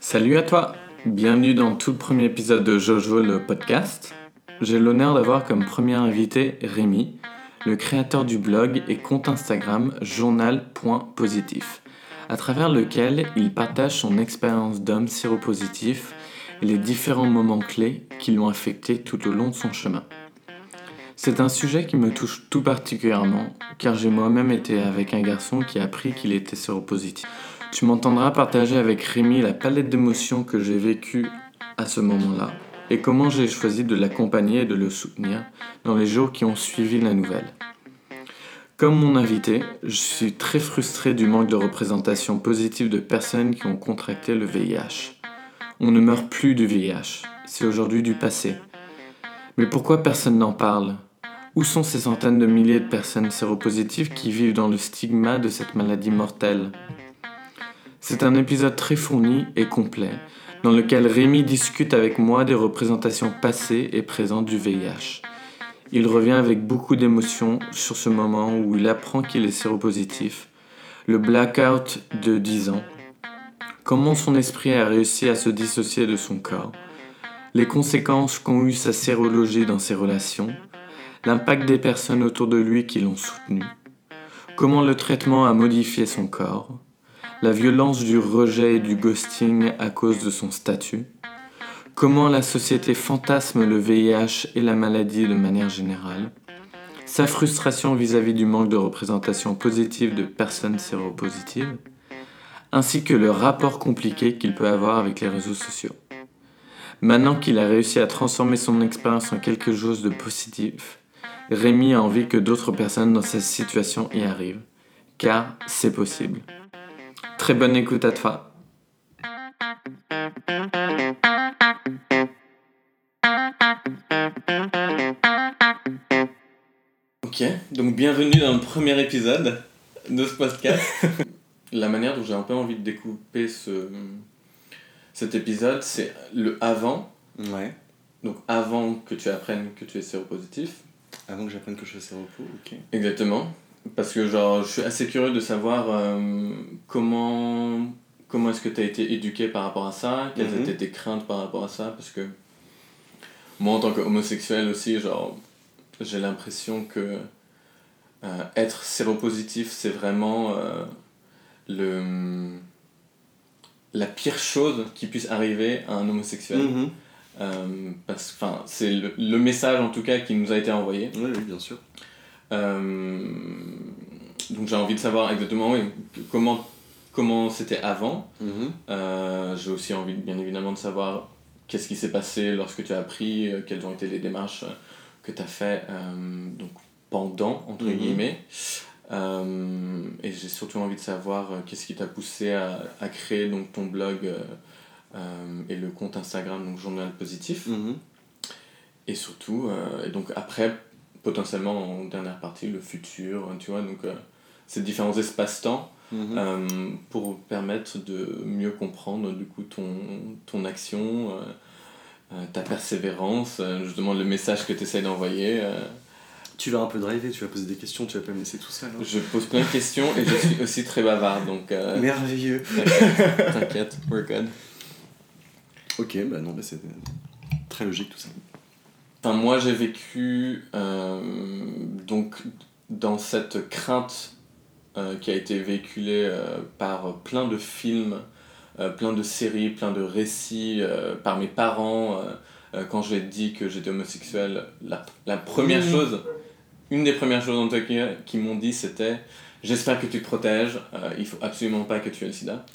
Salut à toi, bienvenue dans tout le premier épisode de Jojo le podcast. J'ai l'honneur d'avoir comme premier invité Rémi, le créateur du blog et compte Instagram journal.positif, à travers lequel il partage son expérience d'homme séropositif et les différents moments clés qui l'ont affecté tout au long de son chemin. C'est un sujet qui me touche tout particulièrement, car j'ai moi-même été avec un garçon qui a appris qu'il était séropositif. Tu m'entendras partager avec Rémi la palette d'émotions que j'ai vécues à ce moment-là, et comment j'ai choisi de l'accompagner et de le soutenir dans les jours qui ont suivi la nouvelle. Comme mon invité, je suis très frustré du manque de représentation positive de personnes qui ont contracté le VIH. On ne meurt plus du VIH, c'est aujourd'hui du passé. Mais pourquoi personne n'en parle? Où sont ces centaines de milliers de personnes séropositives qui vivent dans le stigma de cette maladie mortelle? C'est un épisode très fourni et complet, dans lequel Rémi discute avec moi des représentations passées et présentes du VIH. Il revient avec beaucoup d'émotion sur ce moment où il apprend qu'il est séropositif, le blackout de 10 ans, comment son esprit a réussi à se dissocier de son corps, les conséquences qu'ont eu sa sérologie dans ses relations, l'impact des personnes autour de lui qui l'ont soutenu, comment le traitement a modifié son corps, la violence du rejet et du ghosting à cause de son statut, comment la société fantasme le VIH et la maladie de manière générale, sa frustration vis-à-vis du manque de représentation positive de personnes séropositives, ainsi que le rapport compliqué qu'il peut avoir avec les réseaux sociaux. Maintenant qu'il a réussi à transformer son expérience en quelque chose de positif, Rémi a envie que d'autres personnes dans cette situation y arrivent, car c'est possible. Très bonne écoute à toi. Ok, donc bienvenue dans le premier épisode de ce podcast. La manière dont j'ai un peu envie de découper ce, cet épisode, c'est le avant. Ouais. Donc avant que tu apprennes que tu es séropositif, avant que j'apprenne que je fais repos, ok. Exactement. Parce que genre, je suis assez curieux de savoir euh, comment, comment est-ce que tu as été éduqué par rapport à ça, quelles Mhm. étaient tes craintes par rapport à ça, parce que moi en tant qu'homosexuel aussi, genre, j'ai l'impression que euh, être séropositif, c'est vraiment euh, le, la pire chose qui puisse arriver à un homosexuel. Mhm. Parce que c'est le, le message en tout cas qui nous a été envoyé. Oui, oui, bien sûr. Euh, donc j'ai envie de savoir exactement oui, comment comment c'était avant. Mhm. Euh, j'ai aussi envie bien évidemment de savoir qu'est-ce qui s'est passé lorsque tu as appris, euh, quelles ont été les démarches euh, que tu as fait euh, donc pendant entre Mhm. guillemets. Euh, et j'ai surtout envie de savoir euh, qu'est-ce qui t'a poussé à, à créer donc ton blog euh, euh, et le compte Instagram donc journal positif. Mhm. Et surtout, euh, et donc après, potentiellement en dernière partie, le futur, hein, tu vois, donc euh, ces différents espaces-temps Mhm. euh, pour permettre de mieux comprendre du coup ton, ton action, euh, euh, ta persévérance, euh, justement le message que tu essaies d'envoyer. euh. Tu vas un peu driver, tu vas poser des questions, tu vas pas me laisser tout seul. hein. Je pose plein de questions et je suis aussi très bavard, donc euh, Merveilleux. t'inquiète, t'inquiète, we're good. Ok, bah non, bah c'est très logique tout ça. Enfin, moi, j'ai vécu euh, donc dans cette crainte euh, qui a été véhiculée euh, par plein de films, euh, plein de séries, plein de récits, euh, par mes parents. quand j'ai dit que j'étais homosexuel, la, la première Mhm. chose, une des premières choses en tout cas qui m'ont dit, c'était J'espère que tu te protèges, euh, il faut absolument pas que tu aies le sida.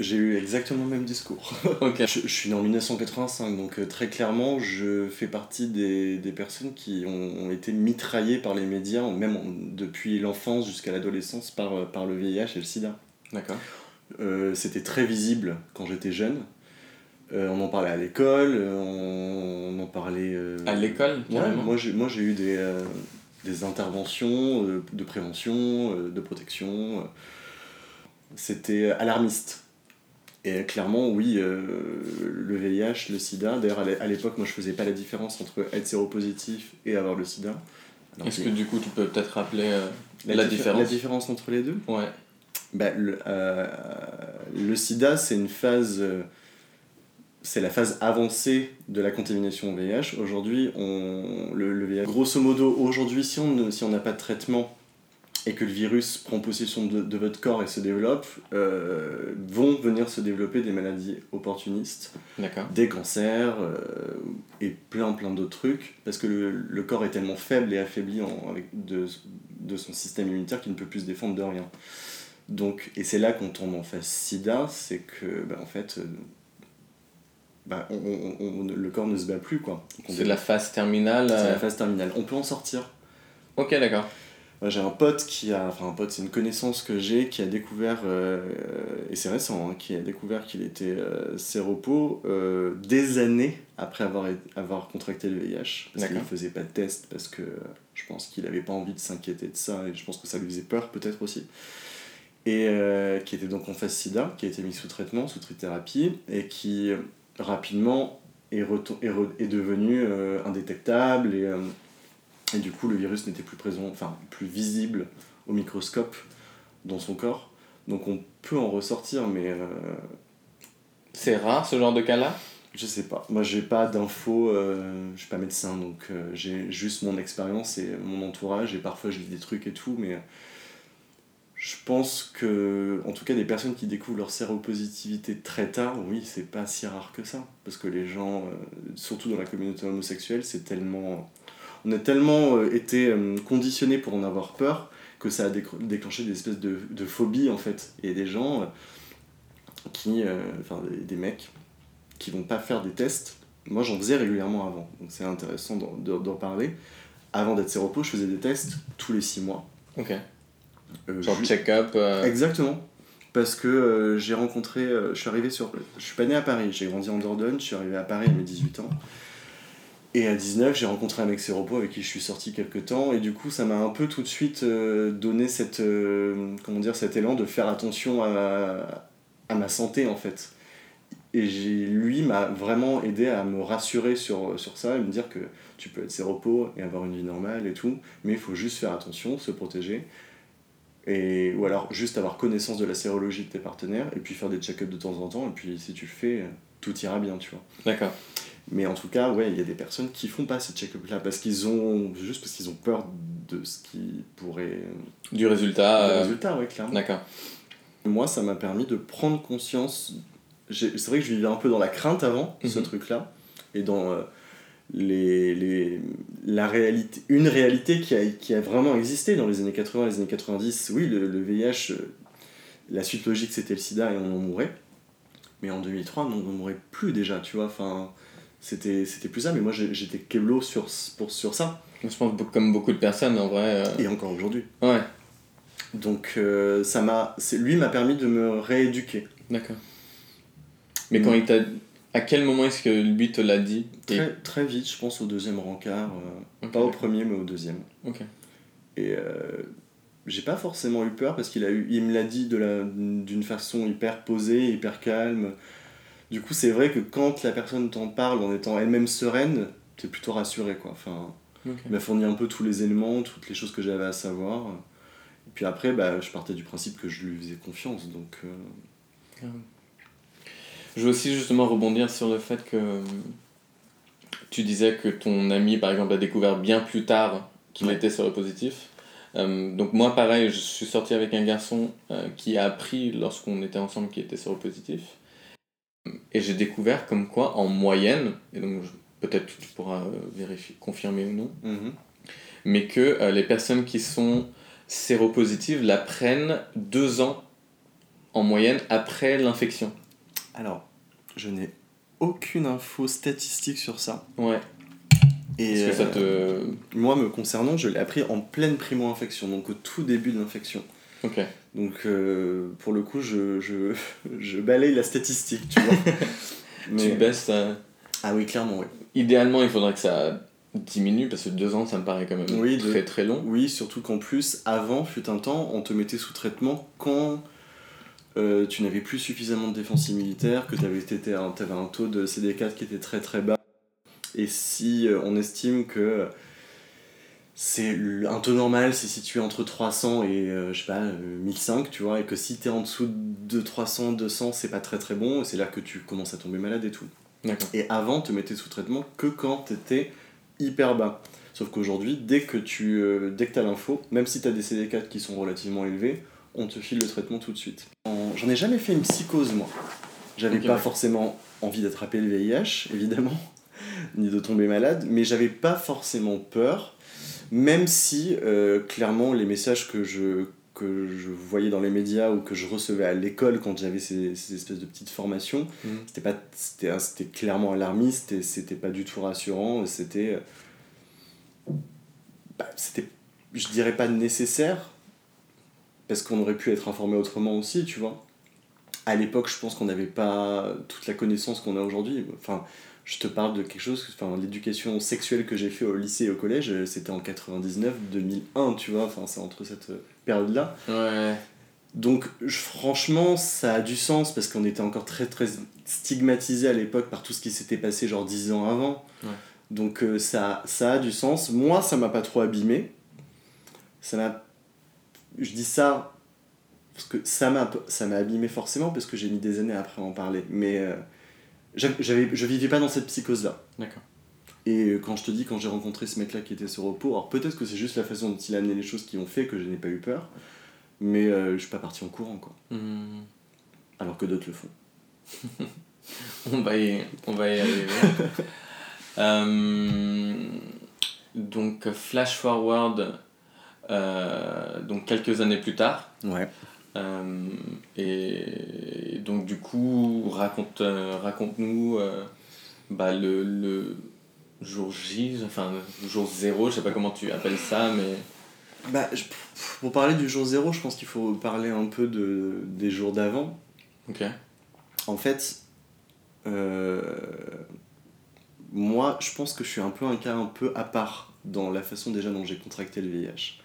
J'ai eu exactement le même discours. Je, je suis né en 1985, donc euh, très clairement, je fais partie des, des personnes qui ont, ont été mitraillées par les médias, même en- depuis l'enfance jusqu'à l'adolescence, par, euh, par le VIH et le sida. D'accord. Euh, C'était très visible quand j'étais jeune. Euh, on en parlait à l'école, on, on en parlait... euh, À l'école, Ouais, moi j'ai eu des, des interventions de prévention, de protection. C'était alarmiste. Et euh, clairement, oui, euh, le VIH, le sida, d'ailleurs à l'é- à l'époque, moi je faisais pas la différence entre être séropositif et avoir le sida. Alors Est-ce que du coup tu peux peut-être rappeler euh, la, diffé- différence La différence entre les deux? Ouais. bah, le, euh, le sida, c'est une phase. c'est la phase avancée de la contamination au VIH. Aujourd'hui, on, le, le VIH. Grosso modo, aujourd'hui, si on ne- si on n'a pas de traitement et que le virus prend possession de, de votre corps et se développe, euh, vont venir se développer des maladies opportunistes des cancers euh, et plein plein d'autres trucs parce que le, le corps est tellement faible et affaibli en- avec de, de son système immunitaire qu'il ne peut plus se défendre de rien. Donc, et c'est là qu'on tombe en phase sida, c'est que bah, en fait euh, bah, on, on- on- le corps ne se bat plus quoi. C'est la phase terminale. c'est euh, la phase terminale. On peut en sortir. Ok, d'accord. J'ai un pote qui a, enfin un pote, c'est une connaissance que j'ai qui a découvert, euh, et c'est récent, hein, qui a découvert qu'il était euh, séropo euh, des années après avoir, avoir contracté le VIH. Parce qu'il ne faisait pas de test, parce que je pense qu'il n'avait pas envie de s'inquiéter de ça, et je pense que ça lui faisait peur peut-être aussi. Et euh, qui était donc en phase sida, qui a été mis sous traitement, sous trithérapie, et qui euh, rapidement est, est, est devenu euh, indétectable et. Et du coup, le virus n'était plus présent, enfin plus visible au microscope dans son corps. Donc on peut en ressortir, mais euh, C'est rare ce genre de cas-là? je sais pas. Moi, j'ai pas d'infos, euh, je suis pas médecin, donc euh, j'ai juste mon expérience et mon entourage, et parfois je lis des trucs et tout, mais je pense que, en tout cas, des personnes qui découvrent leur séropositivité très tard, oui, c'est pas si rare que ça. Parce que les gens, euh, surtout dans la communauté homosexuelle, c'est tellement. On a tellement euh, été euh, conditionnés pour en avoir peur que ça a déclenché des espèces de, de phobies, en fait. Et des gens euh, qui. Enfin, des, des mecs qui vont pas faire des tests. Moi, j'en faisais régulièrement avant, donc c'est intéressant d'en- parler. Avant d'être séropo, je faisais des tests tous les six mois. Ok. Euh, Genre check-up. euh, Exactement. Parce que euh, j'ai rencontré, je suis arrivé sur, je suis pas né à Paris, j'ai grandi en Dordogne, je suis arrivé à Paris à mes 18 ans. Et à 19, j'ai rencontré un mec séropo avec qui je suis sorti quelques temps, et du coup, ça m'a un peu tout de suite euh, donné cette, euh, comment dire, cet élan de faire attention à, ma santé en fait. Et lui m'a vraiment aidé à me rassurer sur, sur ça et me dire que tu peux être séropo et avoir une vie normale et tout, mais il faut juste faire attention, se protéger. Et, ou alors juste avoir connaissance de la sérologie de tes partenaires et puis faire des check-ups de temps en temps et puis si tu le fais, tout ira bien, tu vois. D'accord. Mais en tout cas, ouais, il y a des personnes qui font pas ces check-ups là parce qu'ils ont juste parce qu'ils ont peur de ce qui pourrait Du résultat. le euh, résultat, ouais, clairement. D'accord. Moi, ça m'a permis de prendre conscience. C'est vrai que je vivais un peu dans la crainte avant, ce Mhm. truc-là, et dans euh, les, les, la réalité, une réalité qui a, qui a vraiment existé dans les années 80, les années 90. Oui, le, le VIH, euh, la suite logique c'était le sida et on en mourait. Mais en 2003, non, on ne mourait plus déjà, tu vois. Enfin, c'était c'était plus ça, mais moi j'étais keblo sur, pour, sur ça, Je pense comme beaucoup de personnes en vrai. euh, et encore aujourd'hui. Ouais, Donc, euh, ça m'a, c'est- lui m'a permis de me rééduquer. d'accord. Mais quand il t'a. À quel moment est-ce que lui te l'a dit? Et- Très, très vite, je pense au deuxième rencard, euh, pas au premier mais au deuxième. Ok. Et j'ai pas forcément eu peur parce qu'il a eu, il me l'a dit de la, d'une façon hyper posée, hyper calme. Du coup, c'est vrai que quand la personne t'en parle en étant elle-même sereine, t'es plutôt rassuré quoi. Enfin, il m'a fourni un peu tous les éléments, toutes les choses que j'avais à savoir. Et puis après, bah, je partais du principe que je lui faisais confiance, donc. euh, Je veux aussi justement rebondir sur le fait que tu disais que ton ami, par exemple, a découvert bien plus tard qu'il Ouais. était séropositif. Euh, donc moi, pareil, je suis sorti avec un garçon euh, qui a appris lorsqu'on était ensemble qu'il était séropositif. Et j'ai découvert comme quoi, en moyenne, et donc peut-être tu pourras euh, vérifier, confirmer ou non, mhm. mais que euh, les personnes qui sont séropositives la prennent deux ans en moyenne après l'infection. Alors, je n'ai aucune info statistique sur ça. Ouais. Et que ça euh, te. Moi, me concernant, je l'ai appris en pleine primo-infection, donc au tout début de l'infection. Ok. Donc, euh, pour le coup, je, je, je balaye la statistique, tu vois. Tu baisses. euh, Ah oui, clairement, oui. Idéalement, il faudrait que ça diminue parce que deux ans, ça me paraît quand même Oui, de- très très long. Oui, surtout qu'en plus, avant, fut un temps, on te mettait sous traitement quand euh, tu n'avais plus suffisamment de défense immunitaire, que tu avais, avais un taux de CD4 qui était très très bas. Et si euh, on estime que c'est un taux normal, c'est situé entre 300 et euh, je sais pas, euh, 1005, tu vois, et que si t'es en dessous de 300, 200, c'est pas très très bon, et c'est là que tu commences à tomber malade et tout. D'accord. Et avant, te mettais sous traitement que quand t'étais hyper bas. Sauf qu'aujourd'hui, dès que tu euh, dès que as l'info, même si t'as des CD4 qui sont relativement élevés, on te file le traitement tout de suite. En- J'en ai jamais fait une psychose, moi. J'avais Ok, pas forcément envie d'attraper le VIH, évidemment, ni de tomber malade, mais j'avais pas forcément peur, même si, euh, clairement, les messages que je, que je voyais dans les médias ou que je recevais à l'école quand j'avais ces, ces espèces de petites formations, Mhm. c'était pas c'était c'était clairement alarmiste et c'était pas du tout rassurant. C'était bah, c'était je dirais pas nécessaire parce qu'on aurait pu être informé autrement aussi tu vois. À l'époque je pense qu'on n'avait pas toute la connaissance qu'on a aujourd'hui. Enfin je te parle de quelque chose enfin l'éducation sexuelle que j'ai fait au lycée et au collège euh, c'était en 99 2001 tu vois enfin c'est entre cette période là Ouais. donc je- franchement, ça a du sens parce qu'on était encore très très stigmatisé à l'époque par tout ce qui s'était passé genre 10 ans avant. Ouais. Donc euh, ça, ça a du sens. Moi, ça m'a pas trop abîmé. Ça m'a... Je dis ça parce que ça m'a, ça m'a abîmé forcément parce que j'ai mis des années après en parler. Mais euh, je vivais pas dans cette psychose-là. D'accord. Et quand je te dis, quand j'ai rencontré ce mec-là qui était sur repos, alors peut-être que c'est juste la façon dont il a amené les choses qui ont fait que je n'ai pas eu peur, mais euh, je suis pas parti en courant, quoi. Mhm. Alors que d'autres le font. On va y, on va y arriver. Euh, donc, flash forward, euh, donc quelques années plus tard. Ouais. Euh, et donc, du coup, raconte, euh, raconte-nous euh, bah, le, le jour J, enfin, le jour zéro, je sais pas comment tu appelles ça, mais. Bah, je- pour parler du jour zéro, je pense qu'il faut parler un peu de, des jours d'avant. Ok. En fait, moi, je pense que je suis un peu un cas un peu à part dans la façon déjà dont j'ai contracté le VIH.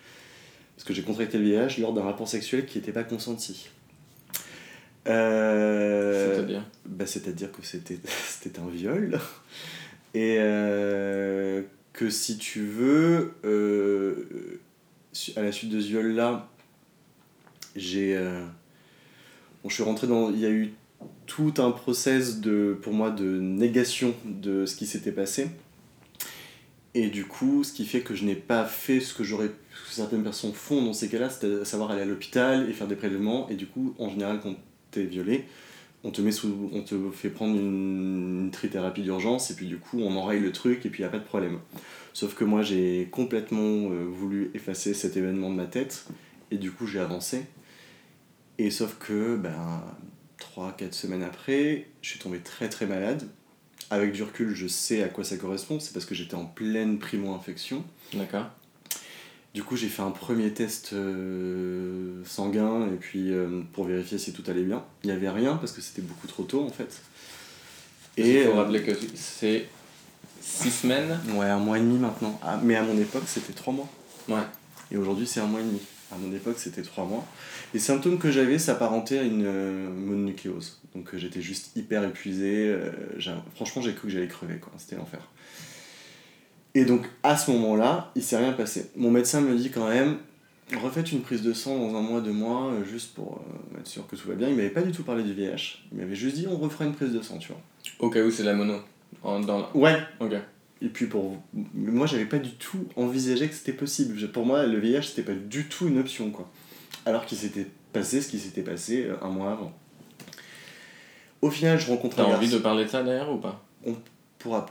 Parce que j'ai contracté le VIH lors d'un rapport sexuel qui n'était pas consenti. Euh, C'est-à-dire bah, C'est-à-dire que c'était c'était un viol. Et euh, que si tu veux, euh, à la suite de ce viol-là, j'ai. bon, je suis rentré dans. Il y a eu tout un process de, pour moi de négation de ce qui s'était passé. Et du coup, ce qui fait que je n'ai pas fait ce que j'aurais ce que certaines personnes font dans ces cas-là, c'est à savoir aller à l'hôpital et faire des prélèvements. Et du coup, en général, quand t'es violé, on te met sous, on te fait prendre une, une trithérapie d'urgence et puis du coup, on enraye le truc et puis il y a pas de problème. Sauf que moi, j'ai complètement euh, voulu effacer cet événement de ma tête et du coup, j'ai avancé. Et sauf que, ben, 3-4 semaines après, je suis tombé très très malade. Avec du recul, je sais à quoi ça correspond. C'est parce que j'étais en pleine primo-infection. D'accord. Du coup, j'ai fait un premier test euh, sanguin et puis euh, pour vérifier si tout allait bien. Il n'y avait rien parce que c'était beaucoup trop tôt en fait. Et il faut euh, rappeler que c'est 6 semaines. ouais, un mois et demi maintenant. Ah, mais à mon époque, c'était trois mois. Ouais. Et aujourd'hui, c'est un mois et demi. À mon époque, c'était trois mois. Les symptômes que j'avais s'apparentaient à une euh, mononucléose. Donc euh, j'étais juste hyper épuisé. euh, franchement, j'ai cru que j'allais crever. quoi. C'était l'enfer. Et donc, à ce moment-là, il s'est rien passé. Mon médecin me dit quand même, refaites une prise de sang dans un mois, deux mois, euh, juste pour être sûr que tout va bien. Il m'avait pas du tout parlé du VIH. Il m'avait juste dit, on refera une prise de sang, tu vois. Au cas où c'est la mono. En- dans la- Ouais, Ok. Et puis pour moi j'avais pas du tout envisagé que c'était possible. Pour moi le VIH c'était pas du tout une option quoi. Alors qu'il s'était passé ce qui s'était passé euh, un mois avant. Au final je rencontre T'as envie de garçon- parler de ça d'ailleurs ou pas? Pourra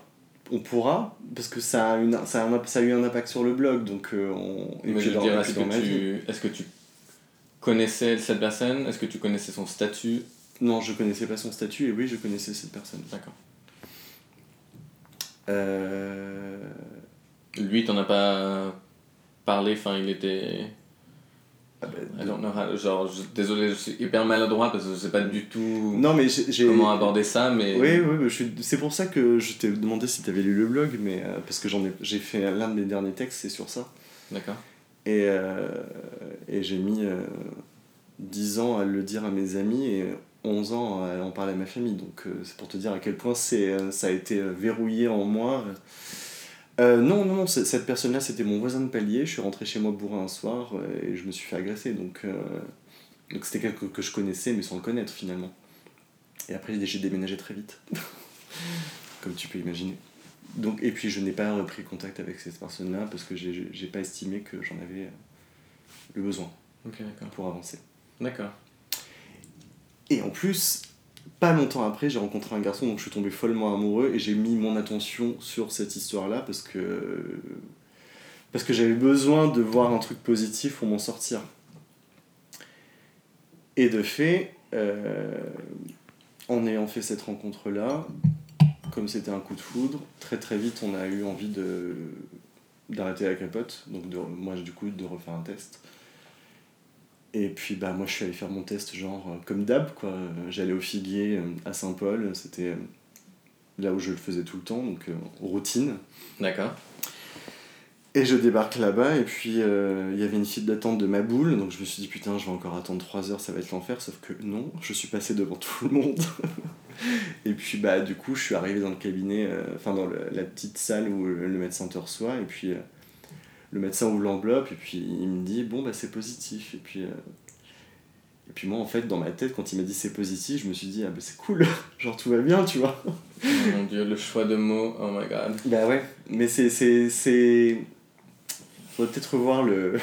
on pourra parce que ça a, une, ça, a un- ça a eu un impact sur le blog donc euh, on et Mais puis je dans, dire, est-ce que, ma tu... est-ce que tu connaissais cette personne? Est-ce que tu connaissais son statut? Non je connaissais pas son statut et oui je connaissais cette personne. D'accord. Euh... Lui, t'en as pas parlé, enfin, il était. ah I de- don't know how- Genre, je- désolé, je suis hyper maladroit parce que je sais pas du tout Non mais comment aborder ça, mais. Oui, oui, oui, je suis- c'est pour ça que je t'ai demandé si tu avais lu le blog, mais euh, parce que j'en ai, j'ai fait l'un de mes derniers textes, c'est sur ça. D'accord. Et, euh, et j'ai mis euh, 10 ans à le dire à mes amis et 11 ans à en parler à ma famille. Donc euh, c'est pour te dire à quel point c'est, euh, ça a été euh, verrouillé en moi. Euh, non, non, cette personne-là, c'était mon voisin de palier. Je suis rentré chez moi bourré un soir et je me suis fait agresser. Donc, euh, donc c'était quelqu'un que je connaissais, mais sans le connaître finalement. Et après, j'ai déménagé très vite. Comme tu peux imaginer. Donc, et puis, je n'ai pas repris contact avec cette personne-là parce que j'ai j'ai pas estimé que j'en avais le besoin pour avancer. D'accord. Et en plus, pas longtemps après, j'ai rencontré un garçon dont je suis tombé follement amoureux et j'ai mis mon attention sur cette histoire-là parce que j'avais besoin de voir un truc positif pour m'en sortir. Et de fait, euh, en ayant fait cette rencontre-là, comme c'était un coup de foudre, très très vite on a eu envie d'arrêter la capote, donc de, moi du coup de refaire un test. Et puis bah moi je suis allé faire mon test genre euh, comme d'hab quoi. J'allais au Figuier euh, à Saint-Paul, c'était euh, là où je le faisais tout le temps, donc routine. D'accord. Et je débarque là-bas et puis euh, il y avait une file d'attente de ma boule, donc je me suis dit putain je vais encore attendre 3 heures, ça va être l'enfer, sauf que non, je suis passé devant tout le monde. et puis bah du coup je suis arrivé dans le cabinet, euh, enfin dans le- la petite salle où le, le médecin te reçoit et puis euh, le médecin ouvre l'enveloppe et puis il me dit bon bah c'est positif. Et puis euh, et puis moi en fait dans ma tête quand il m'a dit c'est positif je me suis dit ah bah c'est cool. Genre tout va bien tu vois. Oh mon dieu, le choix de mots, oh my god. bah ouais. Mais c'est c'est c'est faudrait peut-être revoir le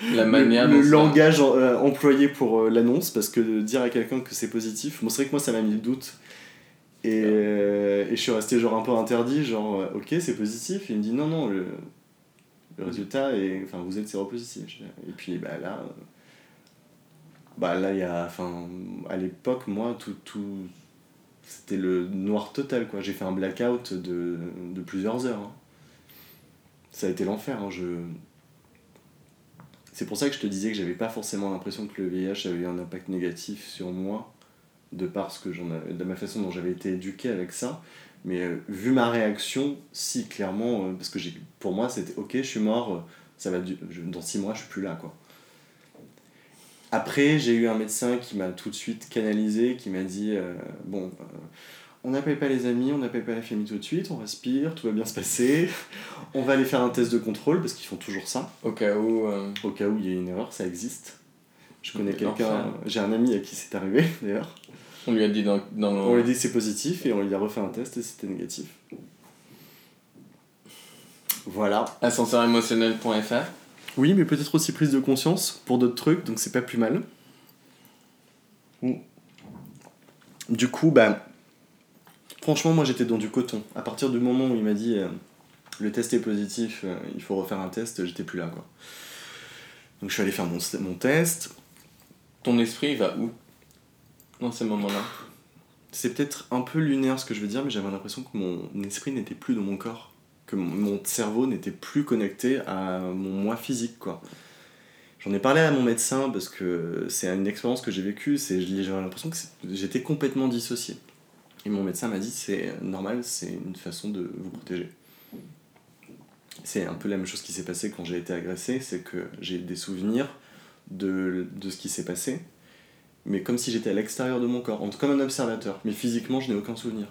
La manière le, langage euh, employé pour euh, l'annonce parce que dire à quelqu'un que c'est positif bon c'est vrai que moi ça m'a mis le doute. Et, euh, et je suis resté genre un peu interdit genre ok c'est positif. Et il me dit non non le, le résultat est enfin vous êtes séropositif et puis bah là euh, bah là il y a enfin à l'époque moi tout tout c'était le noir total quoi j'ai fait un blackout de, de plusieurs heures hein. ça a été l'enfer hein, je c'est pour ça que je te disais que j'avais pas forcément l'impression que le VIH avait eu un impact négatif sur moi, de par ce que j'en de ma façon dont j'avais été éduqué avec ça. Mais euh, vu ma réaction, si clairement, euh, parce que pour moi c'était ok, je suis mort, euh, ça va, du- je- dans six mois je suis plus là quoi. Après, j'ai eu un médecin qui m'a tout de suite canalisé, qui m'a dit euh, bon, euh, on n'appelle pas les amis, on n'appelle pas la famille tout de suite, on respire, tout va bien se passer, on va aller faire un test de contrôle parce qu'ils font toujours ça Au cas où. euh, au cas où il y a une erreur, ça existe. Je connais Quel quelqu'un, j'ai un ami à qui c'est arrivé d'ailleurs. On lui a dit dans, dans le. On lui a dit que c'est positif et on lui a refait un test et c'était négatif. Voilà. Ascensérémotionnel.fr. Oui, mais peut-être aussi prise de conscience pour d'autres trucs, donc c'est pas plus mal. Du coup, bah, franchement, moi j'étais dans du coton. À partir du moment où il m'a dit euh, le test est positif, euh, il faut refaire un test, j'étais plus là quoi. Donc je suis allé faire mon, mon test, Ton esprit va où? Dans ces moments-là. C'est peut-être un peu lunaire ce que je veux dire, mais j'avais l'impression que mon esprit n'était plus dans mon corps. Que mon, cerveau n'était plus connecté à mon moi physique, quoi. J'en ai parlé à mon médecin parce que c'est une expérience que j'ai vécue, j'avais l'impression que j'étais complètement dissocié. Et mon médecin m'a dit c'est normal, c'est une façon de vous protéger. C'est un peu la même chose qui s'est passé quand j'ai été agressé, c'est que j'ai des souvenirs de, de ce qui s'est passé, mais comme si j'étais à l'extérieur de mon corps, en- comme un observateur. Mais physiquement, je n'ai aucun souvenir.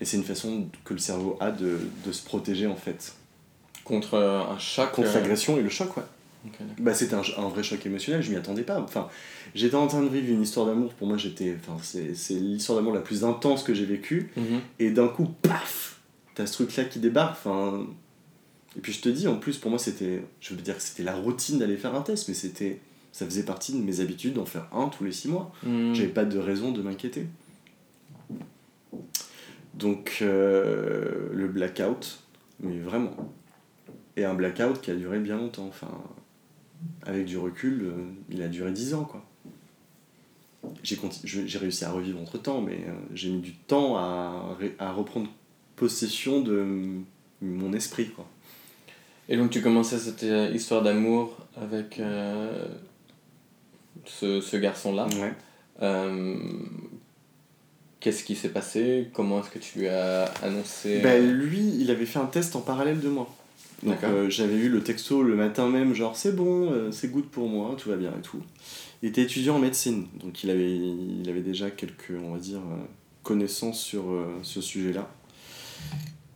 Et c'est une façon que le cerveau a de, de se protéger en fait. Contre euh, un choc. Contre euh, l'agression et le choc, ouais. Bah, c'était un, un vrai choc émotionnel, je m'y attendais pas. Enfin, j'étais en train de vivre une histoire d'amour, pour moi, j'étais. Enfin, c'est c'est l'histoire d'amour la plus intense que j'ai vécue. Mhm. Et d'un coup, paf T'as ce truc-là qui débarque. Enfin. Et puis je te dis, en plus, pour moi, c'était. Je veux dire que c'était la routine d'aller faire un test, mais c'était. Ça faisait partie de mes habitudes d'en faire un tous les six mois. Mhm. J'avais pas de raison de m'inquiéter. Donc, euh, le blackout, mais vraiment. Et un blackout qui a duré bien longtemps. Enfin, avec du recul, euh, il a duré 10 ans, quoi. J'ai conti- je- j'ai réussi à revivre entre temps, mais euh, j'ai mis du temps à, ré- à reprendre possession de mon esprit, quoi. Et donc tu commençais cette histoire d'amour avec ce, ce garçon-là. Ouais. Euh, Qu'est-ce qui s'est passé? Comment est-ce que tu lui as annoncé Bah, lui, il avait fait un test en parallèle de moi. Donc euh, j'avais eu le texto le matin même, genre c'est bon, euh, c'est good pour moi, tout va bien et tout. Il était étudiant en médecine, donc il avait, il avait déjà quelques, on va dire, connaissances sur euh, ce sujet-là.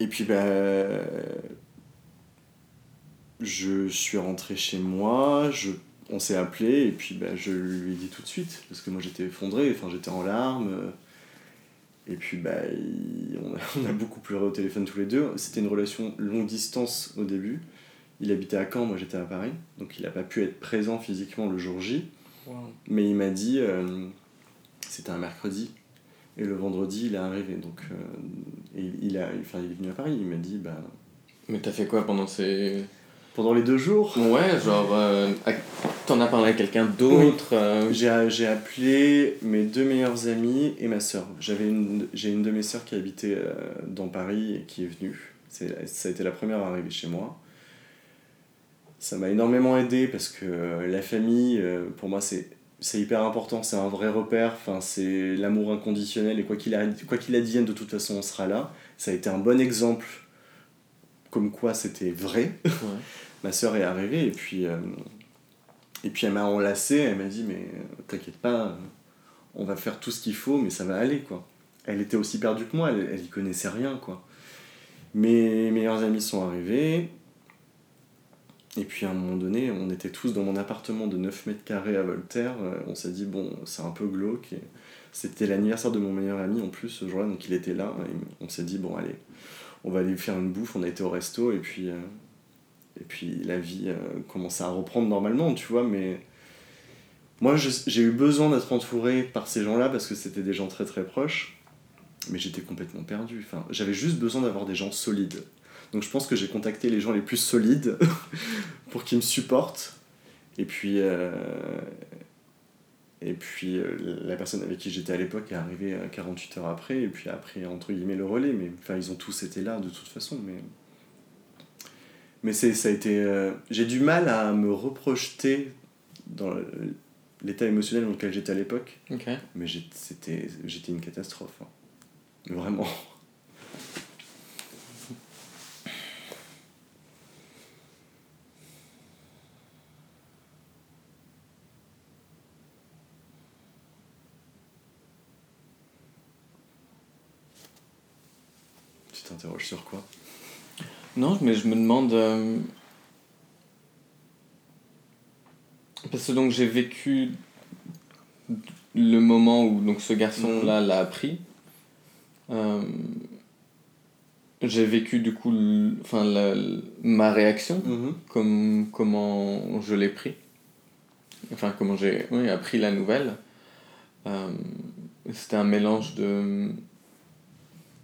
Et puis, bah, je suis rentré chez moi, je, on s'est appelé, et puis bah, je lui ai dit tout de suite, parce que moi j'étais effondré, enfin j'étais en larmes. Et puis, bah, on, a, on, a, beaucoup pleuré au téléphone tous les deux. C'était une relation longue distance au début. Il habitait à Caen, moi j'étais à Paris. Donc il n'a pas pu être présent physiquement le jour J. Wow. Mais il m'a dit, euh, c'était un mercredi. Et le vendredi, il est arrivé. Donc, euh, et il, a, enfin, il est venu à Paris. Il m'a dit, bah. Mais t'as fait quoi pendant ces. Pendant les deux jours Ouais, genre. Euh, T'en as parlé à quelqu'un d'autre oui. J'ai appelé mes deux meilleurs amis et ma soeur. J'ai une, une de mes soeurs qui habitait euh, dans Paris et qui est venue. Ça a été la première à arriver chez moi. Ça m'a énormément aidé parce que la famille, pour moi, c'est c'est hyper important, c'est un vrai repère, enfin, c'est l'amour inconditionnel et quoi qu'il qu'il advienne, de toute façon, on sera là. Ça a été un bon exemple comme quoi c'était vrai. Ouais. Ma soeur est arrivée et puis, euh, et puis elle m'a enlacé, elle m'a dit mais t'inquiète pas, on va faire tout ce qu'il faut, mais ça va aller quoi. Elle était aussi perdue que moi, elle, elle y connaissait rien quoi. Mes meilleurs amis sont arrivés, et puis à un moment donné, on était tous dans mon appartement de 9 mètres carrés à Voltaire. Euh, on s'est dit, bon, c'est un peu glauque. C'était l'anniversaire de mon meilleur ami en plus ce jour-là, donc il était là. On s'est dit, bon, allez, on va aller faire une bouffe. On a été au resto et puis, euh, et puis la vie euh, commençait à reprendre normalement, tu vois. Mais moi, j'ai eu besoin d'être entouré par ces gens-là parce que c'était des gens très très proches. Mais j'étais complètement perdu. Enfin, j'avais juste besoin d'avoir des gens solides. Donc je pense que j'ai contacté les gens les plus solides pour qu'ils me supportent. Et puis, euh, et puis euh, la personne avec qui j'étais à l'époque est arrivée 48 heures après, et puis après, entre guillemets, le relais. Mais enfin, ils ont tous été là de toute façon. Mais, mais ça a été. Euh, j'ai du mal à me reprojeter dans l'état émotionnel dans lequel j'étais à l'époque. Mais j'étais une catastrophe. Hein. Vraiment. t'interroges sur quoi? Non, mais je me demande. Euh, parce que donc j'ai vécu le moment où donc ce garçon-là mhm. l'a appris. Euh, j'ai vécu du coup enfin, ma réaction, mhm. comme, comment je l'ai pris. Enfin, comment j'ai oui, appris la nouvelle. Euh, c'était un mélange de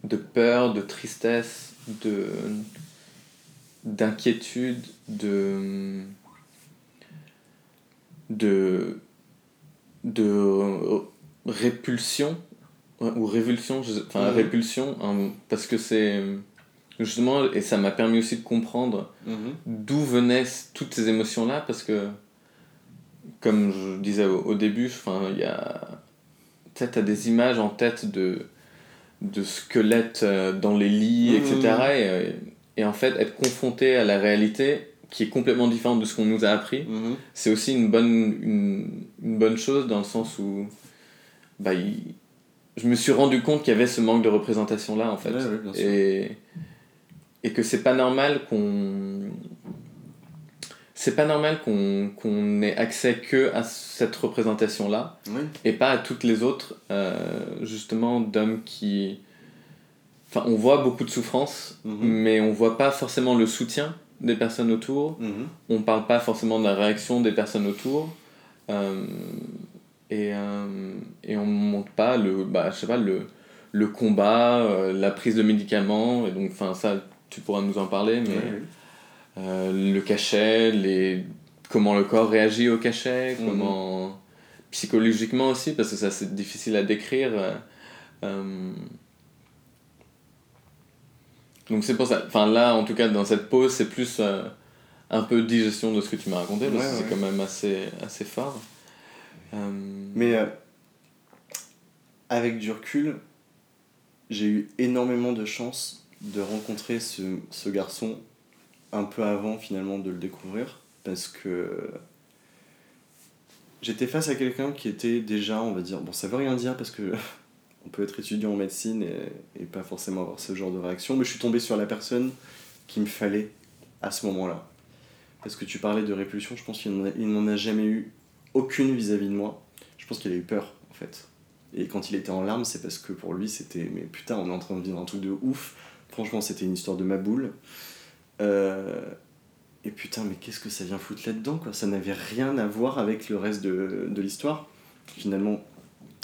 de peur, de tristesse, de d'inquiétude, de de de répulsion ou révulsion, enfin mhm. répulsion, hein, parce que c'est justement, et ça m'a permis aussi de comprendre mhm. d'où venaient toutes ces émotions-là, parce que, comme je disais au, début, il y a, tu as des images en tête de, de squelettes euh, dans les lits, etc. Mmh. Et, en fait, être confronté à la réalité qui est complètement différente de ce qu'on nous a appris, mmh. c'est aussi une bonne, une, une, bonne chose dans le sens où bah, je me suis rendu compte qu'il y avait ce manque de représentation là en fait. et, et que c'est pas normal qu'on c'est pas normal qu'on qu'on ait accès que à cette représentation là et pas à toutes les autres euh, justement d'hommes qui enfin on voit beaucoup de souffrance mhm. mais on voit pas forcément le soutien des personnes autour mhm. on parle pas forcément de la réaction des personnes autour euh, et, euh, et on montre pas le bah, je sais pas le le combat la prise de médicaments et donc enfin ça tu pourras nous en parler mais euh, le cachet, les... comment le corps réagit au cachet, mhm. comment psychologiquement aussi, parce que ça c'est difficile à décrire. Euh, donc c'est pour ça. Enfin là, en tout cas, dans cette pause, c'est plus euh, un peu digestion de ce que tu m'as raconté, parce que c'est quand même assez, assez fort. Mais avec du recul, j'ai eu énormément de chance de rencontrer ce, ce garçon un peu avant finalement de le découvrir parce que j'étais face à quelqu'un qui était déjà, on va dire, bon ça veut rien dire parce que on peut être étudiant en médecine et, pas forcément avoir ce genre de réaction. Mais je suis tombé sur la personne qu'il me fallait à ce moment-là. Parce que tu parlais de répulsion, je pense qu'il n'en a- a jamais eu aucune vis-à-vis de moi. Je pense qu'il a eu peur, en fait. Et quand il était en larmes, c'est parce que pour lui, c'était mais putain, on est en train de vivre un truc de ouf. Franchement, c'était une histoire de ma boule. Euh, et putain, mais qu'est-ce que ça vient foutre là-dedans, quoi? Ça n'avait rien à voir avec le reste de l'histoire. Finalement,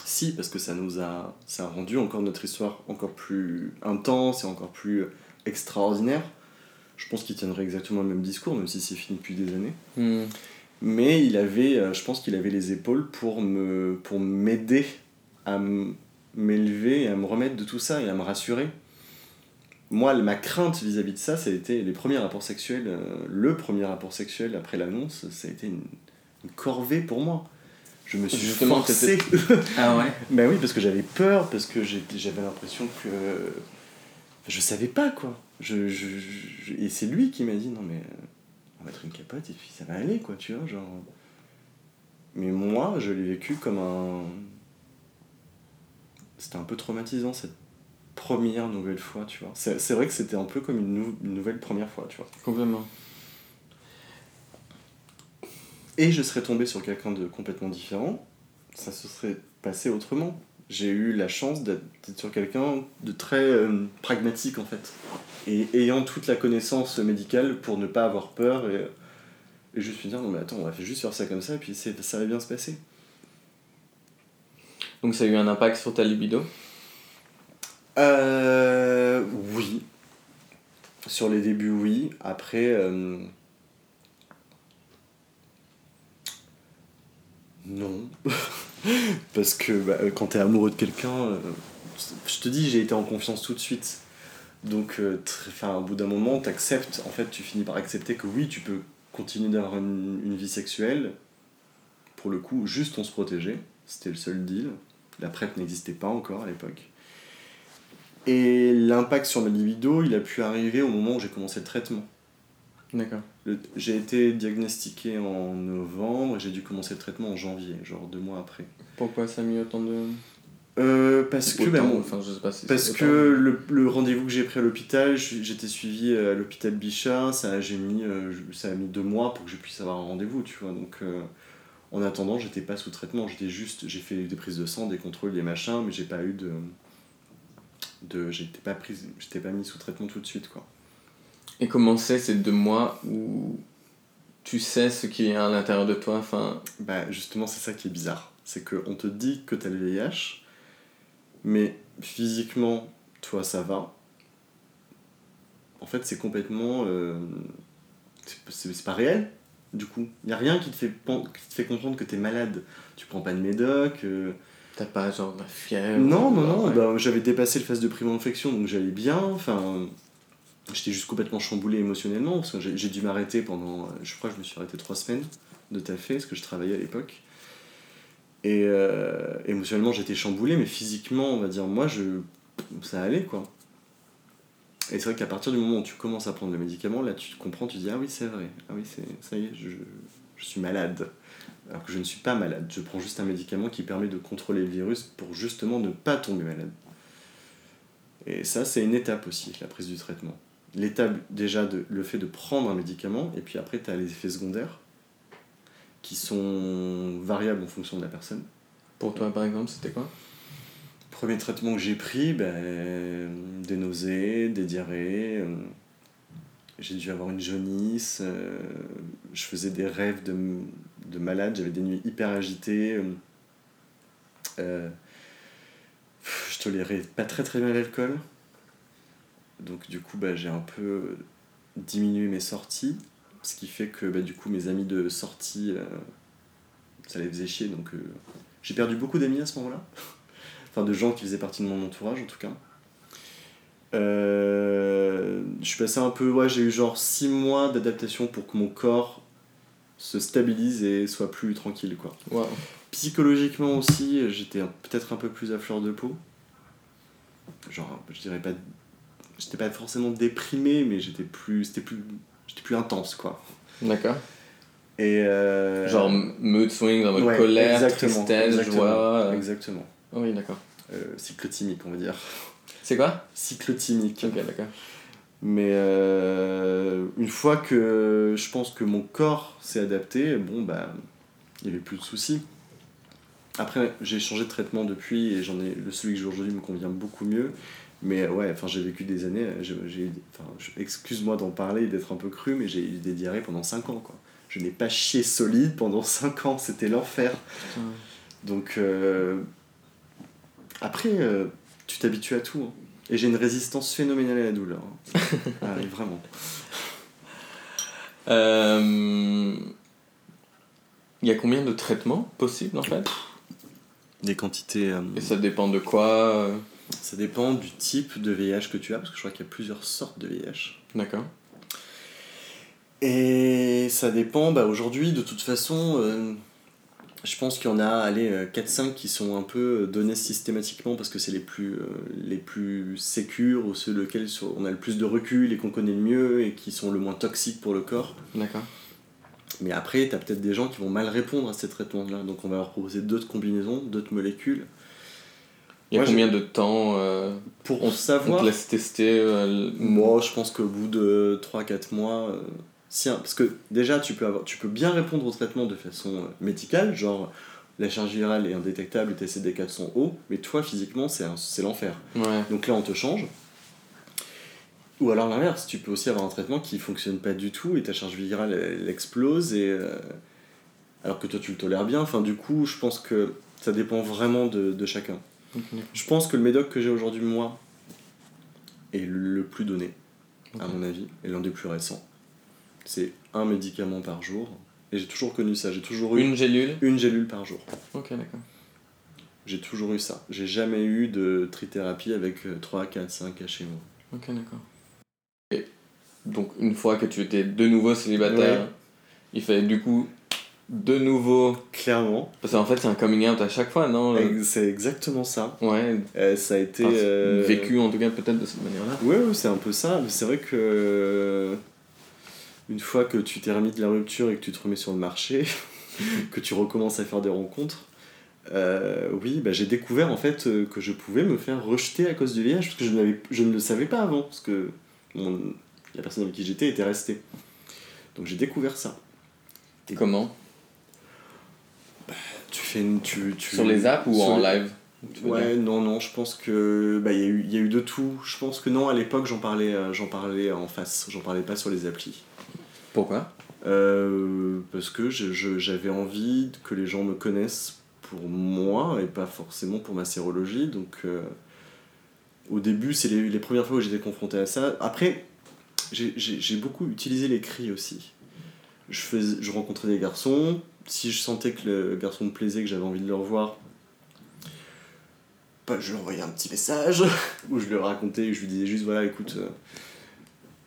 si, parce que ça nous a, ça a rendu encore notre histoire encore plus intense et encore plus extraordinaire. Je pense qu'il tiendrait exactement le même discours, même si c'est fini depuis des années. Hmm. Mais il avait, euh, je pense qu'il avait les épaules pour me, pour m'aider à m'élever et à me remettre de tout ça et à me rassurer. Moi, ma crainte vis-à-vis de ça, ça a été les premiers rapports sexuels. euh, le premier rapport sexuel après l'annonce, ça a été une, une corvée pour moi. Je me suis Justement, forcé. Ah ouais Ben oui, parce que j'avais peur, parce que j'avais l'impression que. Je savais pas, quoi. Je, je, je- et c'est lui qui m'a dit non, mais euh, on va mettre une capote et puis ça va aller, quoi, tu vois, genre. Mais moi, je l'ai vécu comme un. C'était un peu traumatisant cette première nouvelle fois, tu vois. C'est c'est vrai que c'était un peu comme une, nou- une nouvelle première fois, tu vois. Complètement. Et je serais tombé sur quelqu'un de complètement différent, ça se serait passé autrement. J'ai eu la chance d'être sur quelqu'un de très euh, pragmatique en fait. Et ayant toute la connaissance médicale pour ne pas avoir peur et, et juste me dire non mais attends, on va juste faire ça comme ça et puis ça va bien se passer. Donc ça a eu un impact sur ta libido? Euh, oui. Sur les débuts, oui. Après, euh, non. Parce que bah, euh, quand t'es amoureux de quelqu'un, euh, je te dis, j'ai été en confiance tout de suite. Donc, euh, au bout d'un moment, t'acceptes. En fait, tu finis par accepter que oui, tu peux continuer d'avoir une, une vie sexuelle. Pour le coup, juste on se protégeait. C'était le seul deal. La PrEP n'existait pas encore à l'époque. Et l'impact sur ma libido, il a pu arriver au moment où j'ai commencé le traitement. D'accord. J'ai été diagnostiqué en novembre et j'ai dû commencer le traitement en janvier, genre deux mois après. Pourquoi ça a mis autant de. Euh, parce que, mon- enfin, je sais pas si parce que le, le rendez-vous que j'ai pris à l'hôpital, j'étais suivi à l'hôpital Bichat, ça mis, euh, ça a mis deux mois pour que je puisse avoir un rendez-vous, tu vois. Donc euh, en attendant, j'étais pas sous traitement, j'étais juste, j'ai fait des prises de sang, des contrôles, des machins, mais j'ai pas eu de. de j'étais pas, prise, pas mis sous traitement tout de suite, quoi. Et comment c'est ces deux mois où tu sais ce qui est à l'intérieur de toi enfin, Bah justement, c'est ça qui est bizarre. C'est qu'on te dit que t'as le VIH, mais physiquement, toi, ça va. En fait, c'est complètement... euh, c'est- pas réel, du coup. Il a rien qui te, fait, qui te fait comprendre que t'es malade. Tu prends pas de médoc. euh, T'as pas genre de la fièvre Non, non, non. ouais. bah, J'avais dépassé le phase de primo-infection, donc j'allais bien. Enfin, j'étais juste complètement chamboulé émotionnellement, parce que j'ai dû m'arrêter pendant... euh, Je crois que je me suis arrêté trois semaines de taffer, parce que je travaillais à l'époque. Et euh, émotionnellement, j'étais chamboulé, mais physiquement, on va dire, moi, je... ça allait, quoi. Et c'est vrai qu'à partir du moment où tu commences à prendre le médicament, là, tu comprends, tu dis, ah oui, c'est vrai. Ah oui, c'est ça y est, je, je suis malade. Alors que je ne suis pas malade. Je prends juste un médicament qui permet de contrôler le virus pour justement ne pas tomber malade. Et ça, c'est une étape aussi, la prise du traitement. L'étape, déjà, de, le fait de prendre un médicament, et puis après, tu as les effets secondaires qui sont variables en fonction de la personne. Pour toi, par exemple, c'était quoi? Premier traitement que j'ai pris, ben, des nausées, des diarrhées. euh, j'ai dû avoir une jaunisse. euh, je faisais des rêves de, de malade. J'avais des nuits hyper agitées. euh, je tolérais pas très très bien l'alcool. Donc du coup, bah, j'ai un peu diminué mes sorties. Ce qui fait que bah, du coup, mes amis de sortie, euh, ça les faisait chier. Donc euh, j'ai perdu beaucoup d'amis à ce moment-là. enfin, de gens qui faisaient partie de mon entourage en tout cas. Euh, je suis passé un peu, ouais, j'ai eu genre 6 mois d'adaptation pour que mon corps se stabilise et soit plus tranquille quoi. Waouh. Psychologiquement aussi, j'étais peut-être un peu plus à fleur de peau. Genre, je dirais pas. J'étais pas forcément déprimé, mais j'étais plus. C'était plus. J'étais plus intense, quoi. D'accord. Et. euh, Genre mood swing, en mode ouais, colère, exactement, tristesse, exactement, joie. euh. Exactement. Oui, d'accord. euh, cyclotimique, on va dire. C'est quoi? Cyclotimique. Ok, d'accord. Mais euh, une fois que je pense que mon corps s'est adapté, bon, bah, il n'y avait plus de soucis. Après, j'ai changé de traitement depuis et j'en ai, le celui que j'ai aujourd'hui me convient beaucoup mieux. Mais ouais, enfin, j'ai vécu des années, j'ai, je- excuse-moi d'en parler et d'être un peu cru, mais j'ai eu des diarrhées pendant 5 ans, quoi. Je n'ai pas chié solide pendant 5 ans, c'était l'enfer. Donc, euh, après, euh, tu t'habitues à tout. hein. Et j'ai une résistance phénoménale à la douleur. hein. Ah vraiment. Euh, Il y a combien de traitements possibles en fait? Des quantités. euh, Et ça dépend de quoi euh, ça dépend du type de VIH que tu as, parce que je crois qu'il y a plusieurs sortes de VIH. D'accord. Et ça dépend, bah aujourd'hui, de toute façon, euh, je pense qu'il y en a allez, euh, 4-5 qui sont un peu donnés systématiquement parce que c'est les plus, euh, les plus sécures ou ceux lesquels on a le plus de recul et qu'on connaît le mieux et qui sont le moins toxiques pour le corps. D'accord. Mais après, tu as peut-être des gens qui vont mal répondre à ces traitements-là, donc on va leur proposer d'autres combinaisons, d'autres molécules. Il y a combien de temps euh, Pour on, on savoir. te laisse tester euh, Moi, je pense qu'au bout de 3-4 mois, euh, si parce que déjà, tu peux, avoir, tu peux bien répondre au traitement de façon euh, médicale, genre la charge virale est indétectable et tes CD4 sont hauts, mais toi, physiquement, c'est l'enfer. Ouais. Donc là, on te change. Ou alors l'inverse, tu peux aussi avoir un traitement qui fonctionne pas du tout et ta charge virale, elle, elle explose, et, alors que toi, tu le tolères bien. Enfin, du coup, je pense que ça dépend vraiment de, de chacun. Je pense que le médoc que j'ai aujourd'hui, moi, est le plus donné, à mon avis, et l'un des plus récents. C'est un médicament par jour. Et j'ai toujours connu ça. J'ai toujours eu Une gélule une gélule par jour. Ok, d'accord. J'ai toujours eu ça. J'ai jamais eu de trithérapie avec euh, 3, 4, 5 HMO. Ok, d'accord. Et donc, une fois que tu étais de nouveau célibataire, Ouais. il fallait du coup de nouveau. Clairement. Parce qu'en fait, c'est un coming out à chaque fois, non le- Ex- C'est exactement ça. Ouais, Euh, ça a été. enfin, euh, vécu en tout cas peut-être de cette manière-là. Ouais, ouais, c'est un peu ça. Mais c'est vrai que. euh, Une fois que tu t'es remis de la rupture et que tu te remets sur le marché, que tu recommences à faire des rencontres, euh, oui, bah, j'ai découvert en fait euh, que je pouvais me faire rejeter à cause du VIH parce que je, je ne le savais pas avant. Parce que mon- la personne avec qui j'étais était restée. Donc j'ai découvert ça. Et- Comment? Fais une. Tu, tu... Sur les apps ou sur en les- live Ouais, non, non, je pense que bah il y, a eu- y a eu de tout. Je pense que non, à l'époque, j'en parlais, euh, j'en parlais en face. J'en parlais pas sur les applis. Pourquoi? Euh, parce que j'avais envie que les gens me connaissent pour moi et pas forcément pour ma sérologie. Donc, euh, au début, c'est les, les premières fois où j'étais confronté à ça. Après, j'ai beaucoup utilisé l'écrit aussi. Je, faisais, je rencontrais des garçons. Si je sentais que le garçon me plaisait, que j'avais envie de le revoir, bah, je lui envoyais un petit message où je lui racontais, je lui disais juste voilà, écoute. euh,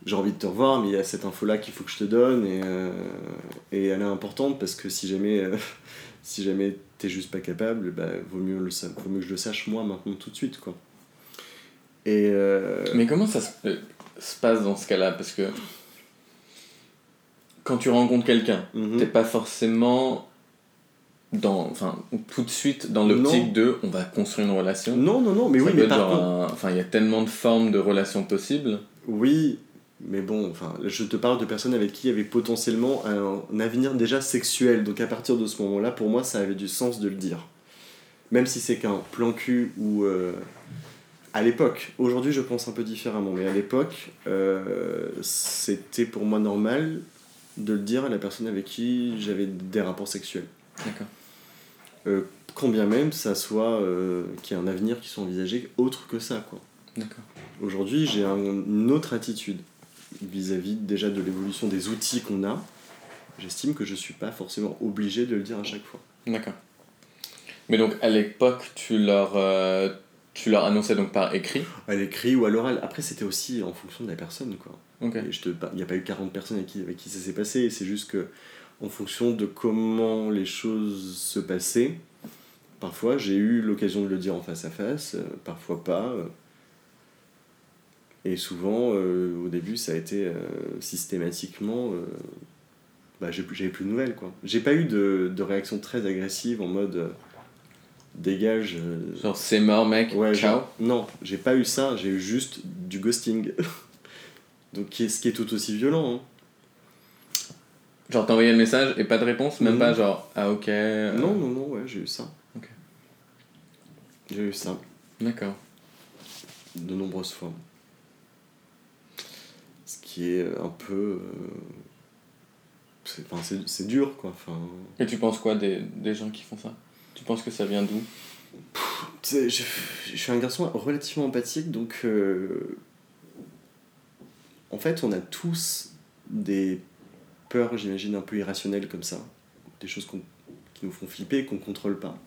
j'ai envie de te revoir, mais il y a cette info-là qu'il faut que je te donne, et, euh, et elle est importante parce que si jamais, euh, si jamais t'es juste pas capable, bah, vaut, mieux vaut mieux que je le sache moi maintenant tout de suite. Quoi. Et Mais comment ça se, se passe dans ce cas-là? Parce que quand tu rencontres quelqu'un, mhm. t'es pas forcément dans, enfin, tout de suite dans l'optique de on va construire une relation. Non, non, non, mais Ça oui, mais par genre contre, Enfin, il y a tellement de formes de relations possibles. oui, mais bon, enfin, je te parle de personnes avec qui il y avait potentiellement un, un avenir déjà sexuel, donc à partir de ce moment-là, pour moi, ça avait du sens de le dire. Même si c'est qu'un plan cul ou... euh, à l'époque, aujourd'hui je pense un peu différemment, mais à l'époque, euh, c'était pour moi normal de le dire à la personne avec qui j'avais des rapports sexuels. D'accord. Euh, quand bien même ça soit euh, qu'il y ait un avenir qui soit envisagé autre que ça. quoi. D'accord. Aujourd'hui, j'ai un- une autre attitude vis-à-vis déjà de l'évolution des outils qu'on a. J'estime que je suis pas forcément obligé de le dire à chaque fois. D'accord. Mais donc à l'époque, tu leur, euh, tu leur annonçais donc par écrit. À l'écrit ou à l'oral. Après, c'était aussi en fonction de la personne. quoi. Il n'y a pas eu 40 personnes avec qui, avec qui ça s'est passé. C'est juste que, en fonction de comment les choses se passaient, parfois j'ai eu l'occasion de le dire en face à face, euh, parfois pas. euh. Et souvent, euh, au début, ça a été systématiquement. bah, j'ai plus- j'avais plus de nouvelles. quoi. J'ai pas eu de, de réaction très agressive en mode. Dégage. euh, Genre, c'est mort, mec, Ouais, ciao. genre- non, j'ai pas eu ça, j'ai eu juste du ghosting. Donc, qui est, ce qui est tout aussi violent. hein. Genre, t'as envoyé le message et pas de réponse, même pas genre, ah ok. euh, Non, non, non, ouais, j'ai eu ça. Ok. J'ai eu ça, D'accord. de nombreuses fois. Ce qui est un peu. euh, c'est, enfin, c'est, c'est dur, quoi. Enfin, Et tu penses quoi des, des gens qui font ça? Tu penses que ça vient d'où? Je, je suis un garçon relativement empathique, donc. euh, en fait, on a tous des peurs, j'imagine, un peu irrationnelles comme ça. Des choses qui nous font flipper qu'on contrôle pas.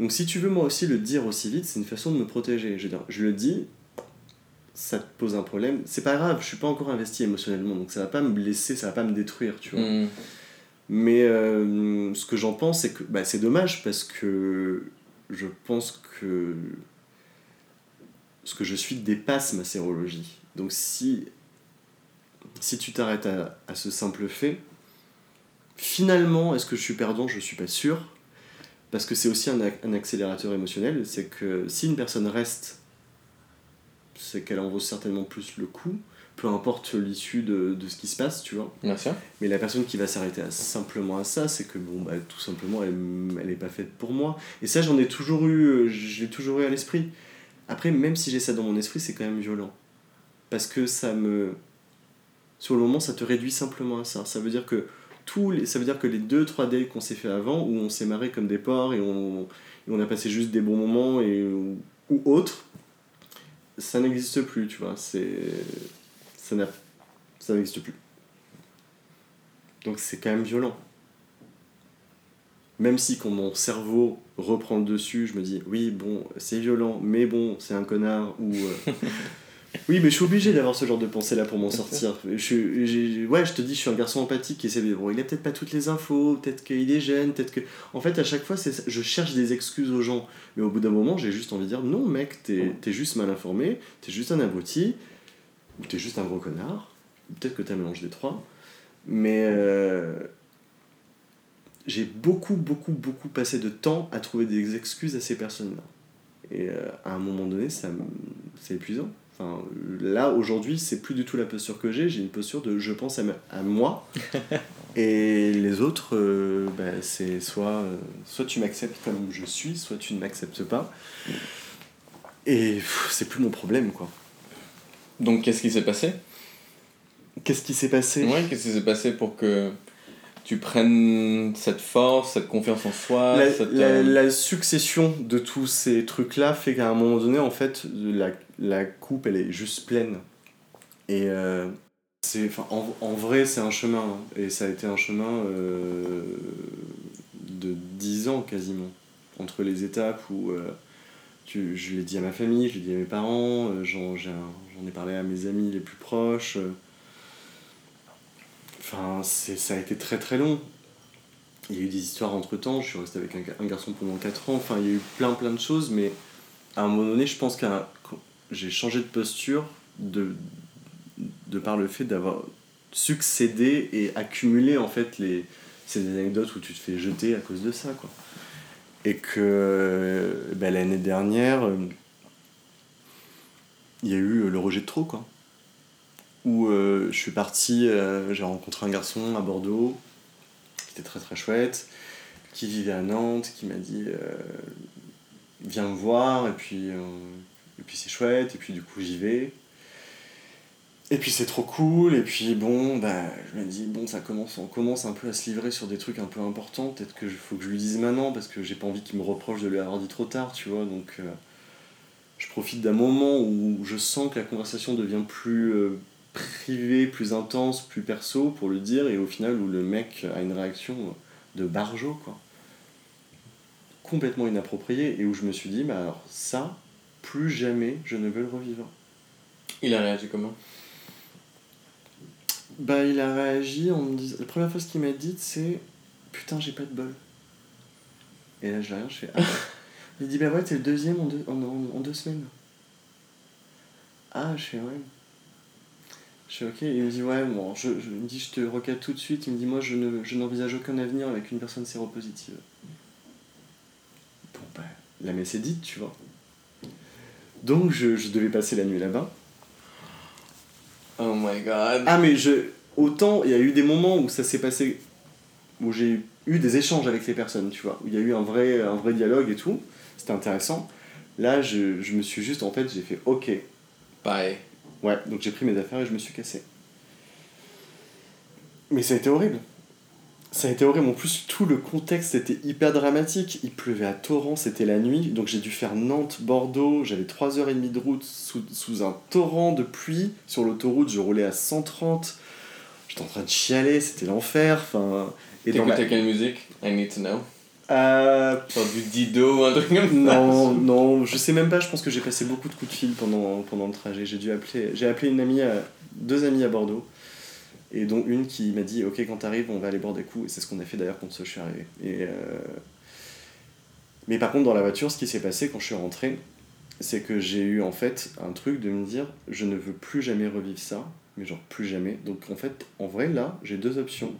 Donc, si tu veux, moi aussi, le dire aussi vite, c'est une façon de me protéger. Je veux dire, je le dis, ça te pose un problème. C'est pas grave, je suis pas encore investi émotionnellement, donc ça va pas me blesser, ça va pas me détruire, tu vois. Hmm. Mais euh, ce que j'en pense, c'est que bah, c'est dommage parce que je pense que ce que je suis dépasse ma sérologie. Donc si, si tu t'arrêtes à, à ce simple fait, finalement, est-ce que je suis perdant? Je suis pas sûr. Parce que c'est aussi un, un accélérateur émotionnel. C'est que si une personne reste, c'est qu'elle en vaut certainement plus le coup, peu importe l'issue de, de ce qui se passe, tu vois. Bien sûr. Mais la personne qui va s'arrêter simplement à ça, c'est que bon, bah, tout simplement, elle, elle est pas faite pour moi. Et ça, j'en ai toujours eu, euh, je l'ai toujours eu à l'esprit. Après, même si j'ai ça dans mon esprit, c'est quand même violent. Parce que ça me. Sur le moment, ça te réduit simplement à ça. Ça veut dire que tous les, ça veut dire que les deux, trois dates qu'on s'est fait avant, où on s'est marré comme des porcs et on, et on a passé juste des bons moments et, ou, ou autres, ça n'existe plus, tu vois. C'est, ça, n'existe plus. Donc c'est quand même violent. Même si quand mon cerveau reprend le dessus, je me dis oui bon c'est violent, mais bon c'est un connard ou euh, oui mais je suis obligé d'avoir ce genre de pensée là pour m'en sortir. Je, ouais je te dis je suis un garçon empathique essaie de bon il a peut-être pas toutes les infos, peut-être qu'il est jeune, peut-être que en fait à chaque fois c'est je cherche des excuses aux gens, mais au bout d'un moment j'ai juste envie de dire non mec t'es juste mal informé, t'es juste un abruti, t'es juste un gros connard, peut-être que t'as un mélange des trois. Mais euh, j'ai beaucoup, beaucoup, beaucoup passé de temps à trouver des excuses à ces personnes-là. Et euh, à un moment donné, ça c'est épuisant. Enfin, là, aujourd'hui, c'est plus du tout la posture que j'ai. J'ai une posture de je pense à, ma- à moi. et les autres, euh, bah, c'est soit, euh, soit tu m'acceptes comme je suis, soit tu ne m'acceptes pas. Et c'est plus mon problème, quoi. Donc, qu'est-ce qui s'est passé? Qu'est-ce qui s'est passé? Ouais, qu'est-ce qui s'est passé pour que tu prennes cette force, cette confiance en soi la, cette, la- euh, la succession de tous ces trucs-là fait qu'à un moment donné, en fait, la, la coupe, elle est juste pleine. Et euh, c'est, en, en vrai, c'est un chemin. hein. Et ça a été un chemin euh, de 10 ans quasiment. Entre les étapes où tu- je l'ai dit à ma famille, je l'ai dit à mes parents, euh, j'en, j'en ai parlé à mes amis les plus proches. euh. Enfin, ça a été très très long. Il y a eu des histoires entre temps, je suis resté avec un garçon pendant 4 ans, enfin il y a eu plein plein de choses, mais à un moment donné, je pense que j'ai changé de posture de, de par le fait d'avoir succédé et accumulé en fait les, ces anecdotes où tu te fais jeter à cause de ça. Quoi. Et que ben, l'année dernière, euh, il y a eu le rejet de trop. Quoi. Où euh, je suis parti, euh, j'ai rencontré un garçon à Bordeaux qui était très très chouette, qui vivait à Nantes, qui m'a dit euh, viens me voir, et puis, euh, et puis c'est chouette, et puis du coup j'y vais. Et puis c'est trop cool, et puis bon, bah, je me dis, bon, ça commence, on commence un peu à se livrer sur des trucs un peu importants, peut-être que faut que je lui dise maintenant, parce que j'ai pas envie qu'il me reproche de lui avoir dit trop tard, tu vois, donc euh, je profite d'un moment où je sens que la conversation devient plus euh, privée, plus intense, plus perso, pour le dire, et au final où le mec a une réaction de barjo, quoi. Complètement inappropriée, et où je me suis dit, bah alors ça, plus jamais je ne veux le revivre. Il a réagi comment? Bah, il a réagi en me disant. La première fois, ce qu'il m'a dit, c'est Putain, j'ai pas de bol. Et là, je rien, je fais Ah. Il dit Bah ouais, t'es le deuxième en deux, en, en- en deux semaines. Ah, je fais Ouais. Je fais Ok. Il me dit Ouais, bon, je, je, me dit Je te recadre tout de suite. Il me dit Moi, je, ne, je n'envisage aucun avenir avec une personne séropositive. la messe est dite, tu vois. Donc je, je devais passer la nuit là-bas. Oh my god. Ah mais je autant il y a eu des moments où ça s'est passé où j'ai eu des échanges avec les personnes, tu vois, où il y a eu un vrai un vrai dialogue et tout, c'était intéressant. Là, je, je me suis juste en fait, j'ai fait OK. Bye. Ouais, donc j'ai pris mes affaires et je me suis cassé. Mais ça a été horrible. Ça a été horrible. En plus, tout le contexte était hyper dramatique. Il pleuvait à torrent, c'était la nuit. Donc j'ai dû faire Nantes-Bordeaux. J'avais 3h30 de route sous, sous un torrent de pluie. Sur l'autoroute, je roulais à 130. J'étais en train de chialer, c'était l'enfer. Enfin, et dans quelle musique? I need to know. Euh... Genre du Dido ou un truc comme ça? Non, non, je sais même pas. Je pense que j'ai passé beaucoup de coups de fil pendant, pendant le trajet. J'ai dû appeler... J'ai appelé une amie, à... deux amies à Bordeaux et dont une qui m'a dit ok quand t'arrives on va aller boire des coups. Et c'est ce qu'on a fait d'ailleurs quand je suis arrivé. Et euh, mais par contre dans la voiture ce qui s'est passé quand je suis rentré c'est que j'ai eu en fait un truc de me dire je ne veux plus jamais revivre ça mais genre plus jamais. Donc en fait en vrai là j'ai deux options.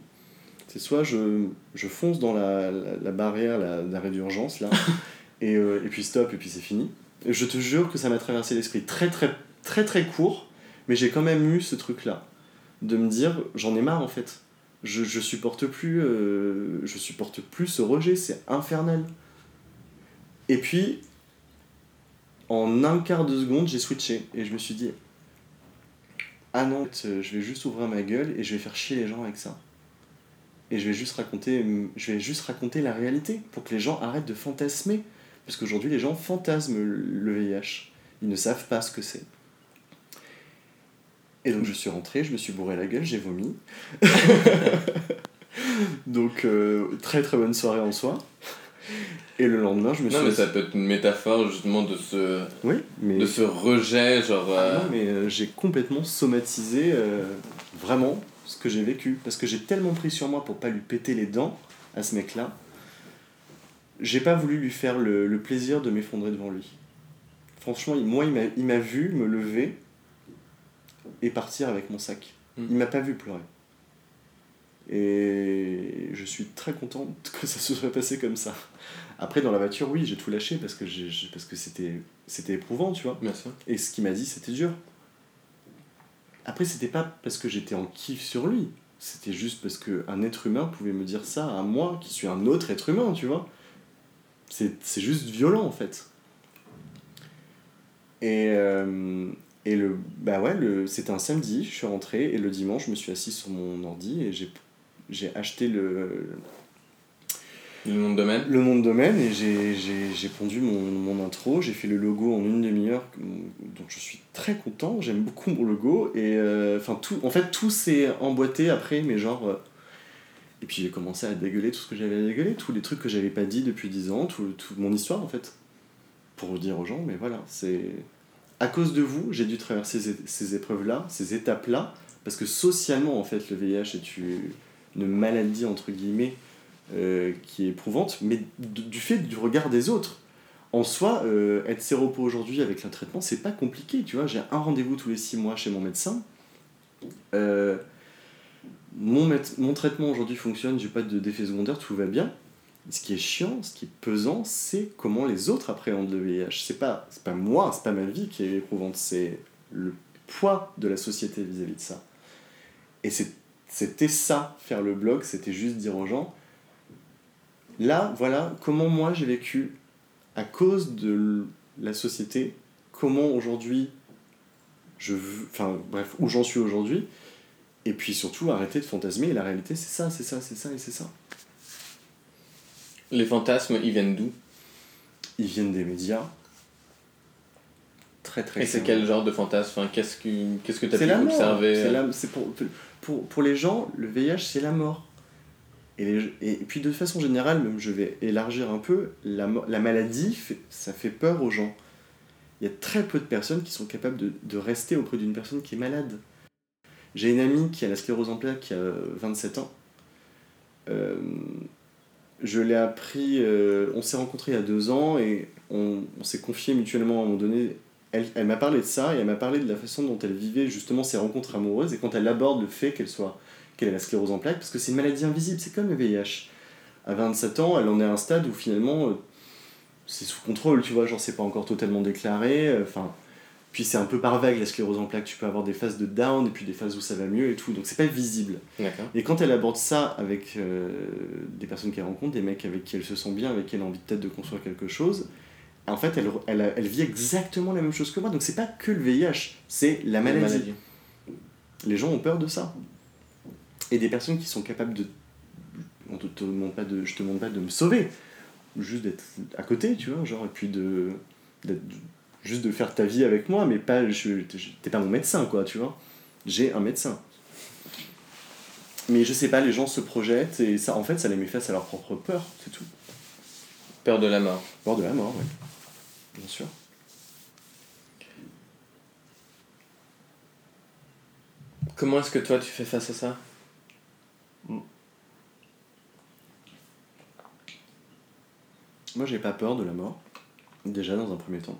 C'est soit je, je fonce dans la, la, barrière d'arrêt d'urgence là et, euh, et puis stop et puis c'est fini. Je te jure que ça m'a traversé l'esprit très très très très court mais j'ai quand même eu ce truc là de me dire j'en ai marre en fait. Je, supporte plus euh, je supporte plus ce rejet, c'est infernal. Et puis en un quart de seconde, j'ai switché et je me suis dit ah non, je vais juste ouvrir ma gueule et je vais faire chier les gens avec ça. Et je vais juste raconter je vais juste raconter la réalité pour que les gens arrêtent de fantasmer parce qu'aujourd'hui les gens fantasment le VIH. Ils ne savent pas ce que c'est. Et donc je suis rentré, je me suis bourré la gueule, j'ai vomi. donc euh, très très bonne soirée en soi. Et le lendemain, je me suis. Non, mais ça peut être une métaphore justement de ce, oui, mais... de ce rejet. Genre, ah euh, non, mais euh, j'ai complètement somatisé vraiment ce que j'ai vécu. Parce que j'ai tellement pris sur moi pour pas lui péter les dents à ce mec-là. J'ai pas voulu lui faire le, le plaisir de m'effondrer devant lui. Franchement, moi, il m'a vu me lever et partir avec mon sac. Mm. Il m'a pas vu pleurer. Et je suis très content que ça se soit passé comme ça. Après, dans la voiture, oui, j'ai tout lâché parce que, j'ai, parce que c'était, c'était éprouvant, tu vois. Et ce qu'il m'a dit, c'était dur. Après, c'était pas parce que j'étais en kiff sur lui. C'était juste parce qu'un être humain pouvait me dire ça à moi, qui suis un autre être humain, tu vois. C'est, c'est juste violent, en fait. Et, euh, et le, bah ouais, le, c'était un samedi, je suis rentré, et le dimanche, je me suis assis sur mon ordi et j'ai, j'ai acheté le, le nom de domaine Le nom de domaine, et j'ai, j'ai, j'ai pondu mon, mon intro, j'ai fait le logo en une demi-heure, donc je suis très content, j'aime beaucoup mon logo, et euh, enfin tout, en fait tout s'est emboîté après, mais genre... Euh, et puis j'ai commencé à dégueuler tout ce que j'avais à dégueuler, tous les trucs que j'avais pas dit depuis 10 ans, toute tout mon histoire en fait. Pour dire aux gens, mais voilà, c'est à cause de vous, j'ai dû traverser ces, épreuves-là, ces étapes-là, parce que socialement, en fait, le VIH est une maladie, entre guillemets, euh, qui est éprouvante, mais du fait du regard des autres. En soi, euh, être séropo aujourd'hui avec un traitement, c'est pas compliqué, tu vois. J'ai un rendez-vous tous les six mois chez mon médecin. Euh, mon, traitement aujourd'hui fonctionne, j'ai pas d'effet secondaire, tout va bien ce qui est chiant, ce qui est pesant, c'est comment les autres appréhendent le VIH. C'est pas, pas moi, c'est pas ma vie qui est éprouvante, c'est le poids de la société vis-à-vis de ça. Et c'était ça, faire le blog, c'était juste dire aux gens, là, voilà comment moi j'ai vécu à cause de la société, comment aujourd'hui je veux, enfin bref, où j'en suis aujourd'hui, et puis surtout arrêter de fantasmer, la réalité c'est ça, c'est ça, c'est ça et c'est ça. Les fantasmes, ils viennent d'où? Ils viennent des médias. Très très Et c'est quel genre de fantasme? Qu'est-ce que qu'est-ce que tu as pu observer C'est pour, pour, pour les gens, le VIH, c'est la mort. Et, et, puis de façon générale, même je vais élargir un peu, la, la maladie, ça fait peur aux gens. Il y a très peu de personnes qui sont capables de, de rester auprès d'une personne qui est malade. J'ai une amie qui a la sclérose en plaques qui a 27 ans. Euh, je l'ai appris, euh, on s'est rencontrés il y a deux ans et on, s'est confié mutuellement à un moment donné. Elle, elle m'a parlé de ça et elle m'a parlé de la façon dont elle vivait justement ses rencontres amoureuses et quand elle aborde le fait qu'elle soit qu'elle ait la sclérose en plaques, parce que c'est une maladie invisible, c'est comme le VIH. À 27 ans, elle en est à un stade où finalement, euh, c'est sous contrôle, tu vois, genre c'est pas encore totalement déclaré. euh, Enfin, puis c'est un peu par vague la sclérose en plaques. Tu peux avoir des phases de down et puis des phases où ça va mieux et tout. Donc c'est pas visible. Et quand elle aborde ça avec euh, des personnes qu'elle rencontre, des mecs avec qui elle se sent bien, avec qui elle a envie peut-être de construire quelque chose, en fait, elle, elle, vit exactement la même chose que moi. Donc c'est pas que le VIH, c'est la maladie. Les gens ont peur de ça. Et des personnes qui sont capables de. On te, te demande pas de, je te demande pas de me sauver, juste d'être à côté, tu vois, genre, et puis de. d'être- juste de faire ta vie avec moi, mais pas. je- T'es pas mon médecin, quoi, tu vois. J'ai un médecin. Mais je sais pas, les gens se projettent et ça, en fait, ça les met face à leur propre peur, c'est tout. Peur de la mort. Peur de la mort, ouais. Bien sûr. Comment est-ce que toi tu fais face à ça? Moi, j'ai pas peur de la mort. Déjà, dans un premier temps.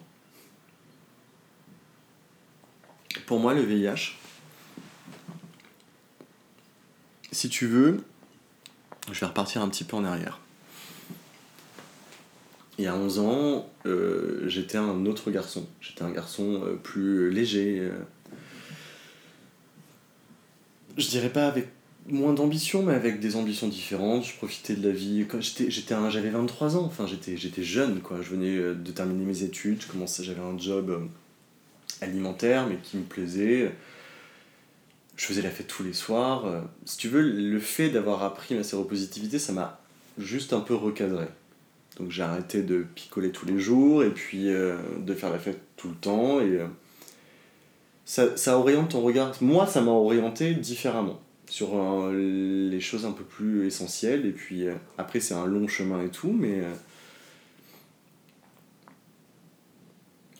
Pour moi, le VIH, si tu veux, je vais repartir un petit peu en arrière. Il y a 11 ans, euh, j'étais un autre garçon. J'étais un garçon euh, plus léger. euh. Je dirais pas avec moins d'ambition, mais avec des ambitions différentes. Je profitais de la vie. J'avais 23 ans, enfin j'étais, jeune, quoi. Je venais de terminer mes études, j'avais un job alimentaire, mais qui me plaisait. Je faisais la fête tous les soirs. Si tu veux, le fait d'avoir appris ma séropositivité, ça m'a juste un peu recadré. Donc j'ai arrêté de picoler tous les jours et puis euh, de faire la fête tout le temps. Et euh, ça, ça oriente ton regard. Moi, ça m'a orienté différemment sur euh, les choses un peu plus essentielles. Et puis après, c'est un long chemin et tout, mais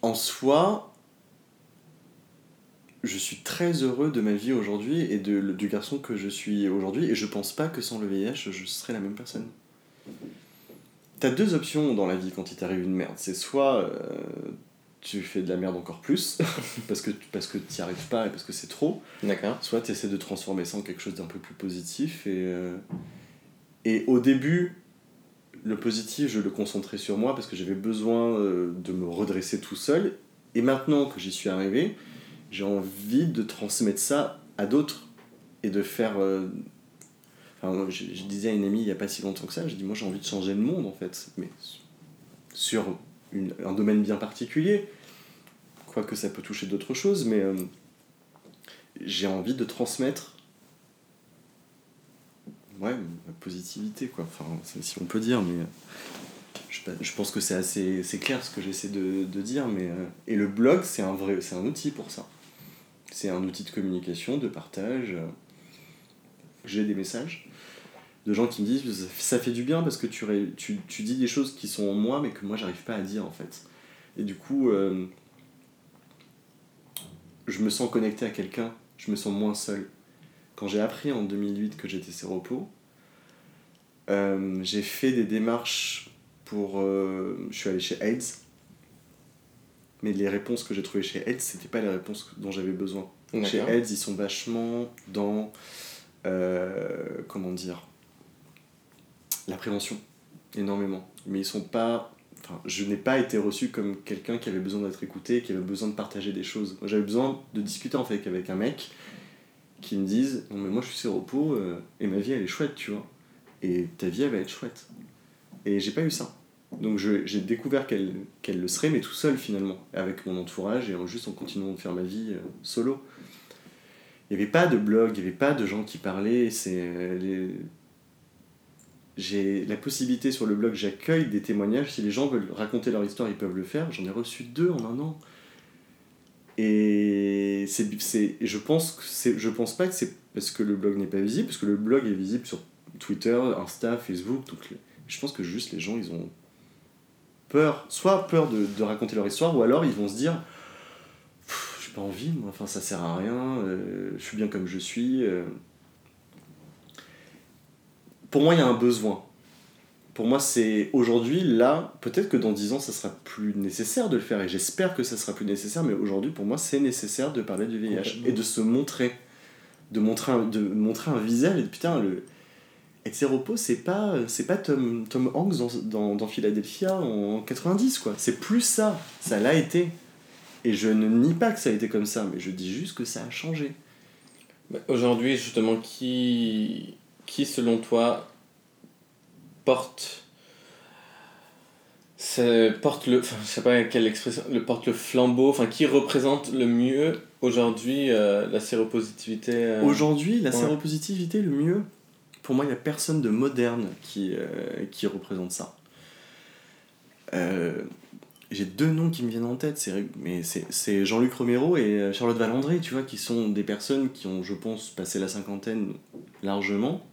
en soi, je suis très heureux de ma vie aujourd'hui et de, le- du garçon que je suis aujourd'hui. Et je pense pas que sans le VIH, je serais la même personne. T'as deux options dans la vie quand il t'arrive une merde. C'est soit euh, tu fais de la merde encore plus, parce que, parce que t'y arrives pas et parce que c'est trop, D'accord. soit tu essaies de transformer ça en quelque chose d'un peu plus positif. Et, euh, et au début, le positif, je le concentrais sur moi parce que j'avais besoin euh, de me redresser tout seul. Et maintenant que j'y suis arrivé, j'ai envie de transmettre ça à d'autres et de faire. euh, Enfin, je, disais à une amie il n'y a pas si longtemps que ça, je dis moi j'ai envie de changer le monde en fait, mais sur une- un domaine bien particulier, quoique ça peut toucher d'autres choses, mais euh, j'ai envie de transmettre ouais, ma positivité, quoi. Enfin, si on peut dire, mais euh, je, pense que c'est assez c'est clair ce que j'essaie de, de dire, mais et le blog, c'est un vrai, c'est un outil pour ça. C'est un outil de communication, de partage. J'ai des messages de gens qui me disent ça fait du bien parce que tu dis des choses qui sont en moi mais que moi j'arrive pas à dire en fait. Et du coup, euh, je me sens connecté à quelqu'un, je me sens moins seul. Quand j'ai appris en 2008 que j'étais séropo, euh, j'ai fait des démarches pour. euh, je suis allé chez AIDS, mais les réponses que j'ai trouvées chez AIDS, c'était pas les réponses dont j'avais besoin. Chez. AIDS, ils sont vachement dans. euh, comment dire La prévention, énormément. Mais ils sont pas. Enfin, je n'ai pas été reçu comme quelqu'un qui avait besoin d'être écouté, qui avait besoin de partager des choses. J'avais besoin de discuter en fait avec un mec qui me dise Non, mais moi je suis séropo euh, et ma vie elle est chouette, tu vois. Et ta vie elle va être chouette. Et j'ai pas eu ça. Donc j'ai découvert qu'elle qu'elle le serait, mais tout seul finalement, avec mon entourage et en, juste en continuant de faire ma vie euh, solo. Il n'y avait pas de blog, il n'y avait pas de gens qui parlaient. C'est euh, J'ai la possibilité sur le blog, j'accueille des témoignages. Si les gens veulent raconter leur histoire, ils peuvent le faire. J'en ai reçu deux en un an. Et c'est, je pense que je pense pas que c'est parce que le blog n'est pas visible, parce que le blog est visible sur Twitter, Insta, Facebook. Donc je pense que juste les gens, ils ont peur, soit peur de, de raconter leur histoire, ou alors ils vont se dire, j'ai pas envie, moi, enfin ça sert à rien, euh, je suis bien comme je suis. euh. Pour moi, il y a un besoin. Pour moi, c'est aujourd'hui, là, peut-être que dans 10 ans, ça sera plus nécessaire de le faire, et j'espère que ça sera plus nécessaire, mais aujourd'hui, pour moi, c'est nécessaire de parler du VIH et de se montrer, de montrer un, de montrer un visage, et de, putain, le... être séropo, c'est pas, c'est pas Tom, Tom Hanks dans, dans, dans Philadelphia en 90, quoi. C'est plus ça. Ça l'a été. Et je ne nie pas que ça a été comme ça, mais je dis juste que ça a changé. Bah, Aujourd'hui, justement, qui, qui, selon toi, porte, porte le, enfin, je sais pas quelle expression, le porte le flambeau, enfin, qui représente le mieux aujourd'hui euh, la séropositivité euh, Aujourd'hui, la ouais. séropositivité, le mieux, pour moi, il n'y a personne de moderne qui, euh, qui représente ça. Euh, J'ai deux noms qui me viennent en tête, c'est- mais c'est Jean-Luc Romero et euh, Charlotte Valandré, tu vois, qui sont des personnes qui ont, je pense, passé la cinquantaine largement.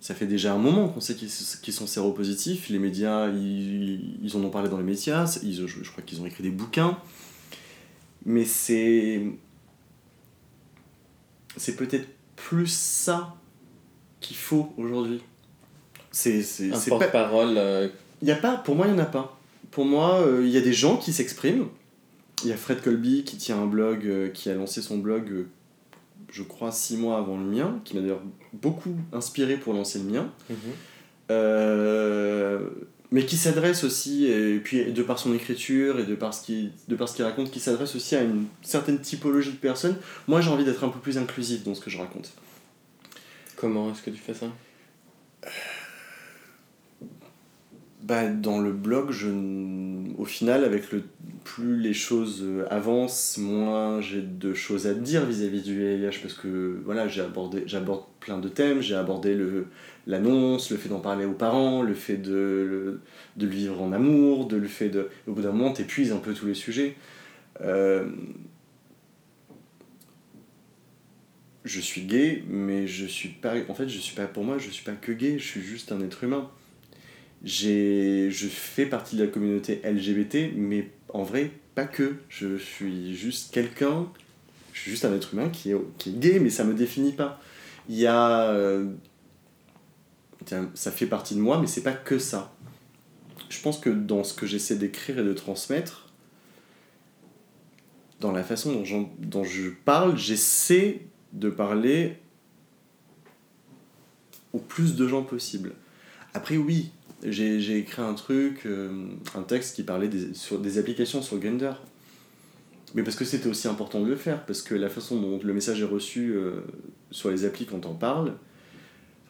Ça fait déjà un moment qu'on sait qu'ils sont séropositifs. Les médias, ils, en ont parlé dans les médias. Je crois qu'ils ont écrit des bouquins. Mais c'est. C'est peut-être plus ça qu'il faut aujourd'hui. C'est c'est- un c'est pas. porte-parole euh, Il y a pas, pour moi, il n'y en a pas. Pour moi, euh, il y a des gens qui s'expriment. Il y a Fred Colby qui tient un blog, euh, qui a lancé son blog, je crois, six mois avant le mien, qui m'a d'ailleurs beaucoup inspiré pour lancer le mien. mhm. Euh, mais qui s'adresse aussi, et puis de par son écriture et de par ce qu'il de par ce qu'il raconte, qui s'adresse aussi à une certaine typologie de personnes. Moi, j'ai envie d'être un peu plus inclusif dans ce que je raconte. Comment est-ce que tu fais ça Bah, dans le blog, je, au final, avec le plus les choses avancent, moins j'ai de choses à dire vis-à-vis du VIH parce que voilà, j'ai abordé, j'aborde plein de thèmes, j'ai abordé le, l'annonce, le fait d'en parler aux parents, le fait de, le- de le vivre en amour, de le fait de. Au bout d'un moment, t'épuises un peu tous les sujets. Euh, je suis gay, mais je suis pas. En fait, je suis pas. Pour moi, je suis pas que gay, je suis juste un être humain j'ai je fais partie de la communauté LGBT mais en vrai pas que je suis juste quelqu'un je suis juste un être humain qui est, gay mais ça me définit pas il y a euh, ça fait partie de moi mais c'est pas que ça je pense que dans ce que j'essaie d'écrire et de transmettre dans la façon dont, dont je parle j'essaie de parler au plus de gens possible après oui j'ai écrit un truc, euh, un texte qui parlait des, sur des applications sur Grindr. Mais parce que c'était aussi important de le faire, parce que la façon dont le message est reçu euh, sur les applis quand on parle,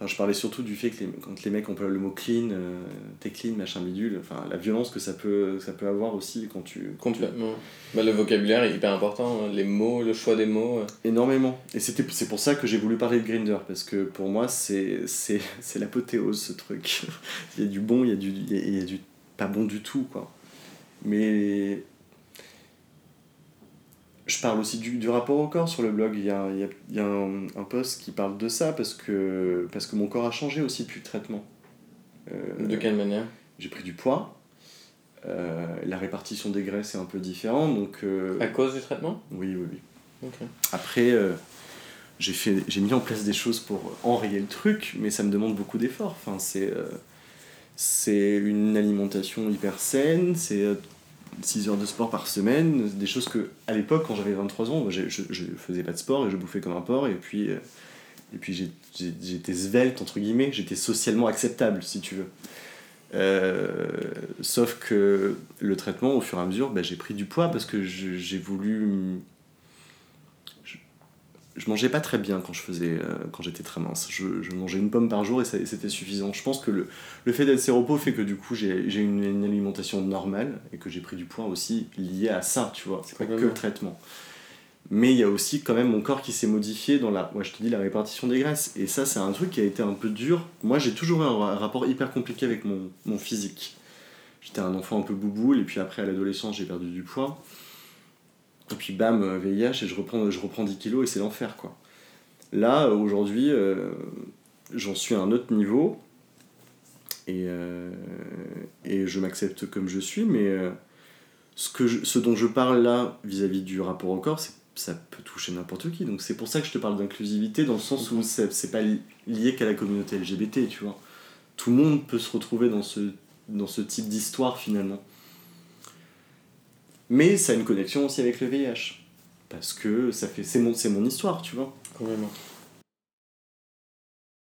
enfin, je parlais surtout du fait que les- quand les mecs emploient le mot clean, euh, t'es clean, machin bidule, enfin la violence que ça peut, ça peut avoir aussi quand tu. quand tu- Complètement. Bah, le vocabulaire est hyper important, hein. les mots, le choix des mots. euh. Énormément. Et c'était, c'est pour ça que j'ai voulu parler de Grinder, parce que pour moi, c'est, c'est, c'est l'apothéose, ce truc. il y a du bon, il y a du, il y a, il y a du pas bon du tout, quoi. Mais je parle aussi du, du rapport au corps sur le blog. Il y a, il y a, il y a un, un post qui parle de ça, parce que, parce que mon corps a changé aussi depuis le traitement. Euh, De quelle manière? J'ai pris du poids. Euh, la répartition des graisses est un peu différente, donc... euh, À cause du traitement? Oui, oui, oui. Après, j'ai fait, j'ai mis en place des choses pour enrayer le truc, mais ça me demande beaucoup d'efforts. Enfin, c'est, c'est une alimentation hyper saine, c'est 6 heures de sport par semaine, des choses que, à l'époque, quand j'avais 23 ans, je, je, faisais pas de sport et je bouffais comme un porc, et puis, euh, et puis j'étais svelte, entre guillemets, j'étais socialement acceptable, si tu veux. Euh, sauf que le traitement, au fur et à mesure, bah, j'ai pris du poids parce que j'ai voulu je mangeais pas très bien quand je faisais euh, quand j'étais très mince. Je, je mangeais une pomme par jour et, c'était suffisant. Je pense que le, le fait d'être séropo fait que du coup j'ai une, une alimentation normale et que j'ai pris du poids aussi lié à ça tu vois. C'est pas que le traitement. Mais il y a aussi quand même mon corps qui s'est modifié dans la moi je te dis la répartition des graisses. Et ça c'est un truc qui a été un peu dur. Moi j'ai toujours eu un, ra- rapport hyper compliqué avec mon, mon physique. J'étais un enfant un peu bouboule et puis après à l'adolescence j'ai perdu du poids et puis bam, euh, VIH, et je reprends, je reprends 10 kilos et c'est l'enfer quoi. Là, euh, aujourd'hui, euh, j'en suis à un autre niveau et, euh, et je m'accepte comme je suis, mais euh, ce, que ce dont je parle là vis-à-vis du rapport au corps, ça peut toucher n'importe qui. Donc c'est pour ça que je te parle d'inclusivité dans le sens où c'est pas li- lié qu'à la communauté LGBT, tu vois. Tout le monde peut se retrouver dans ce, dans ce type d'histoire finalement. Mais ça a une connexion aussi avec le VIH. Parce que ça fait c'est mon, mon histoire, tu vois.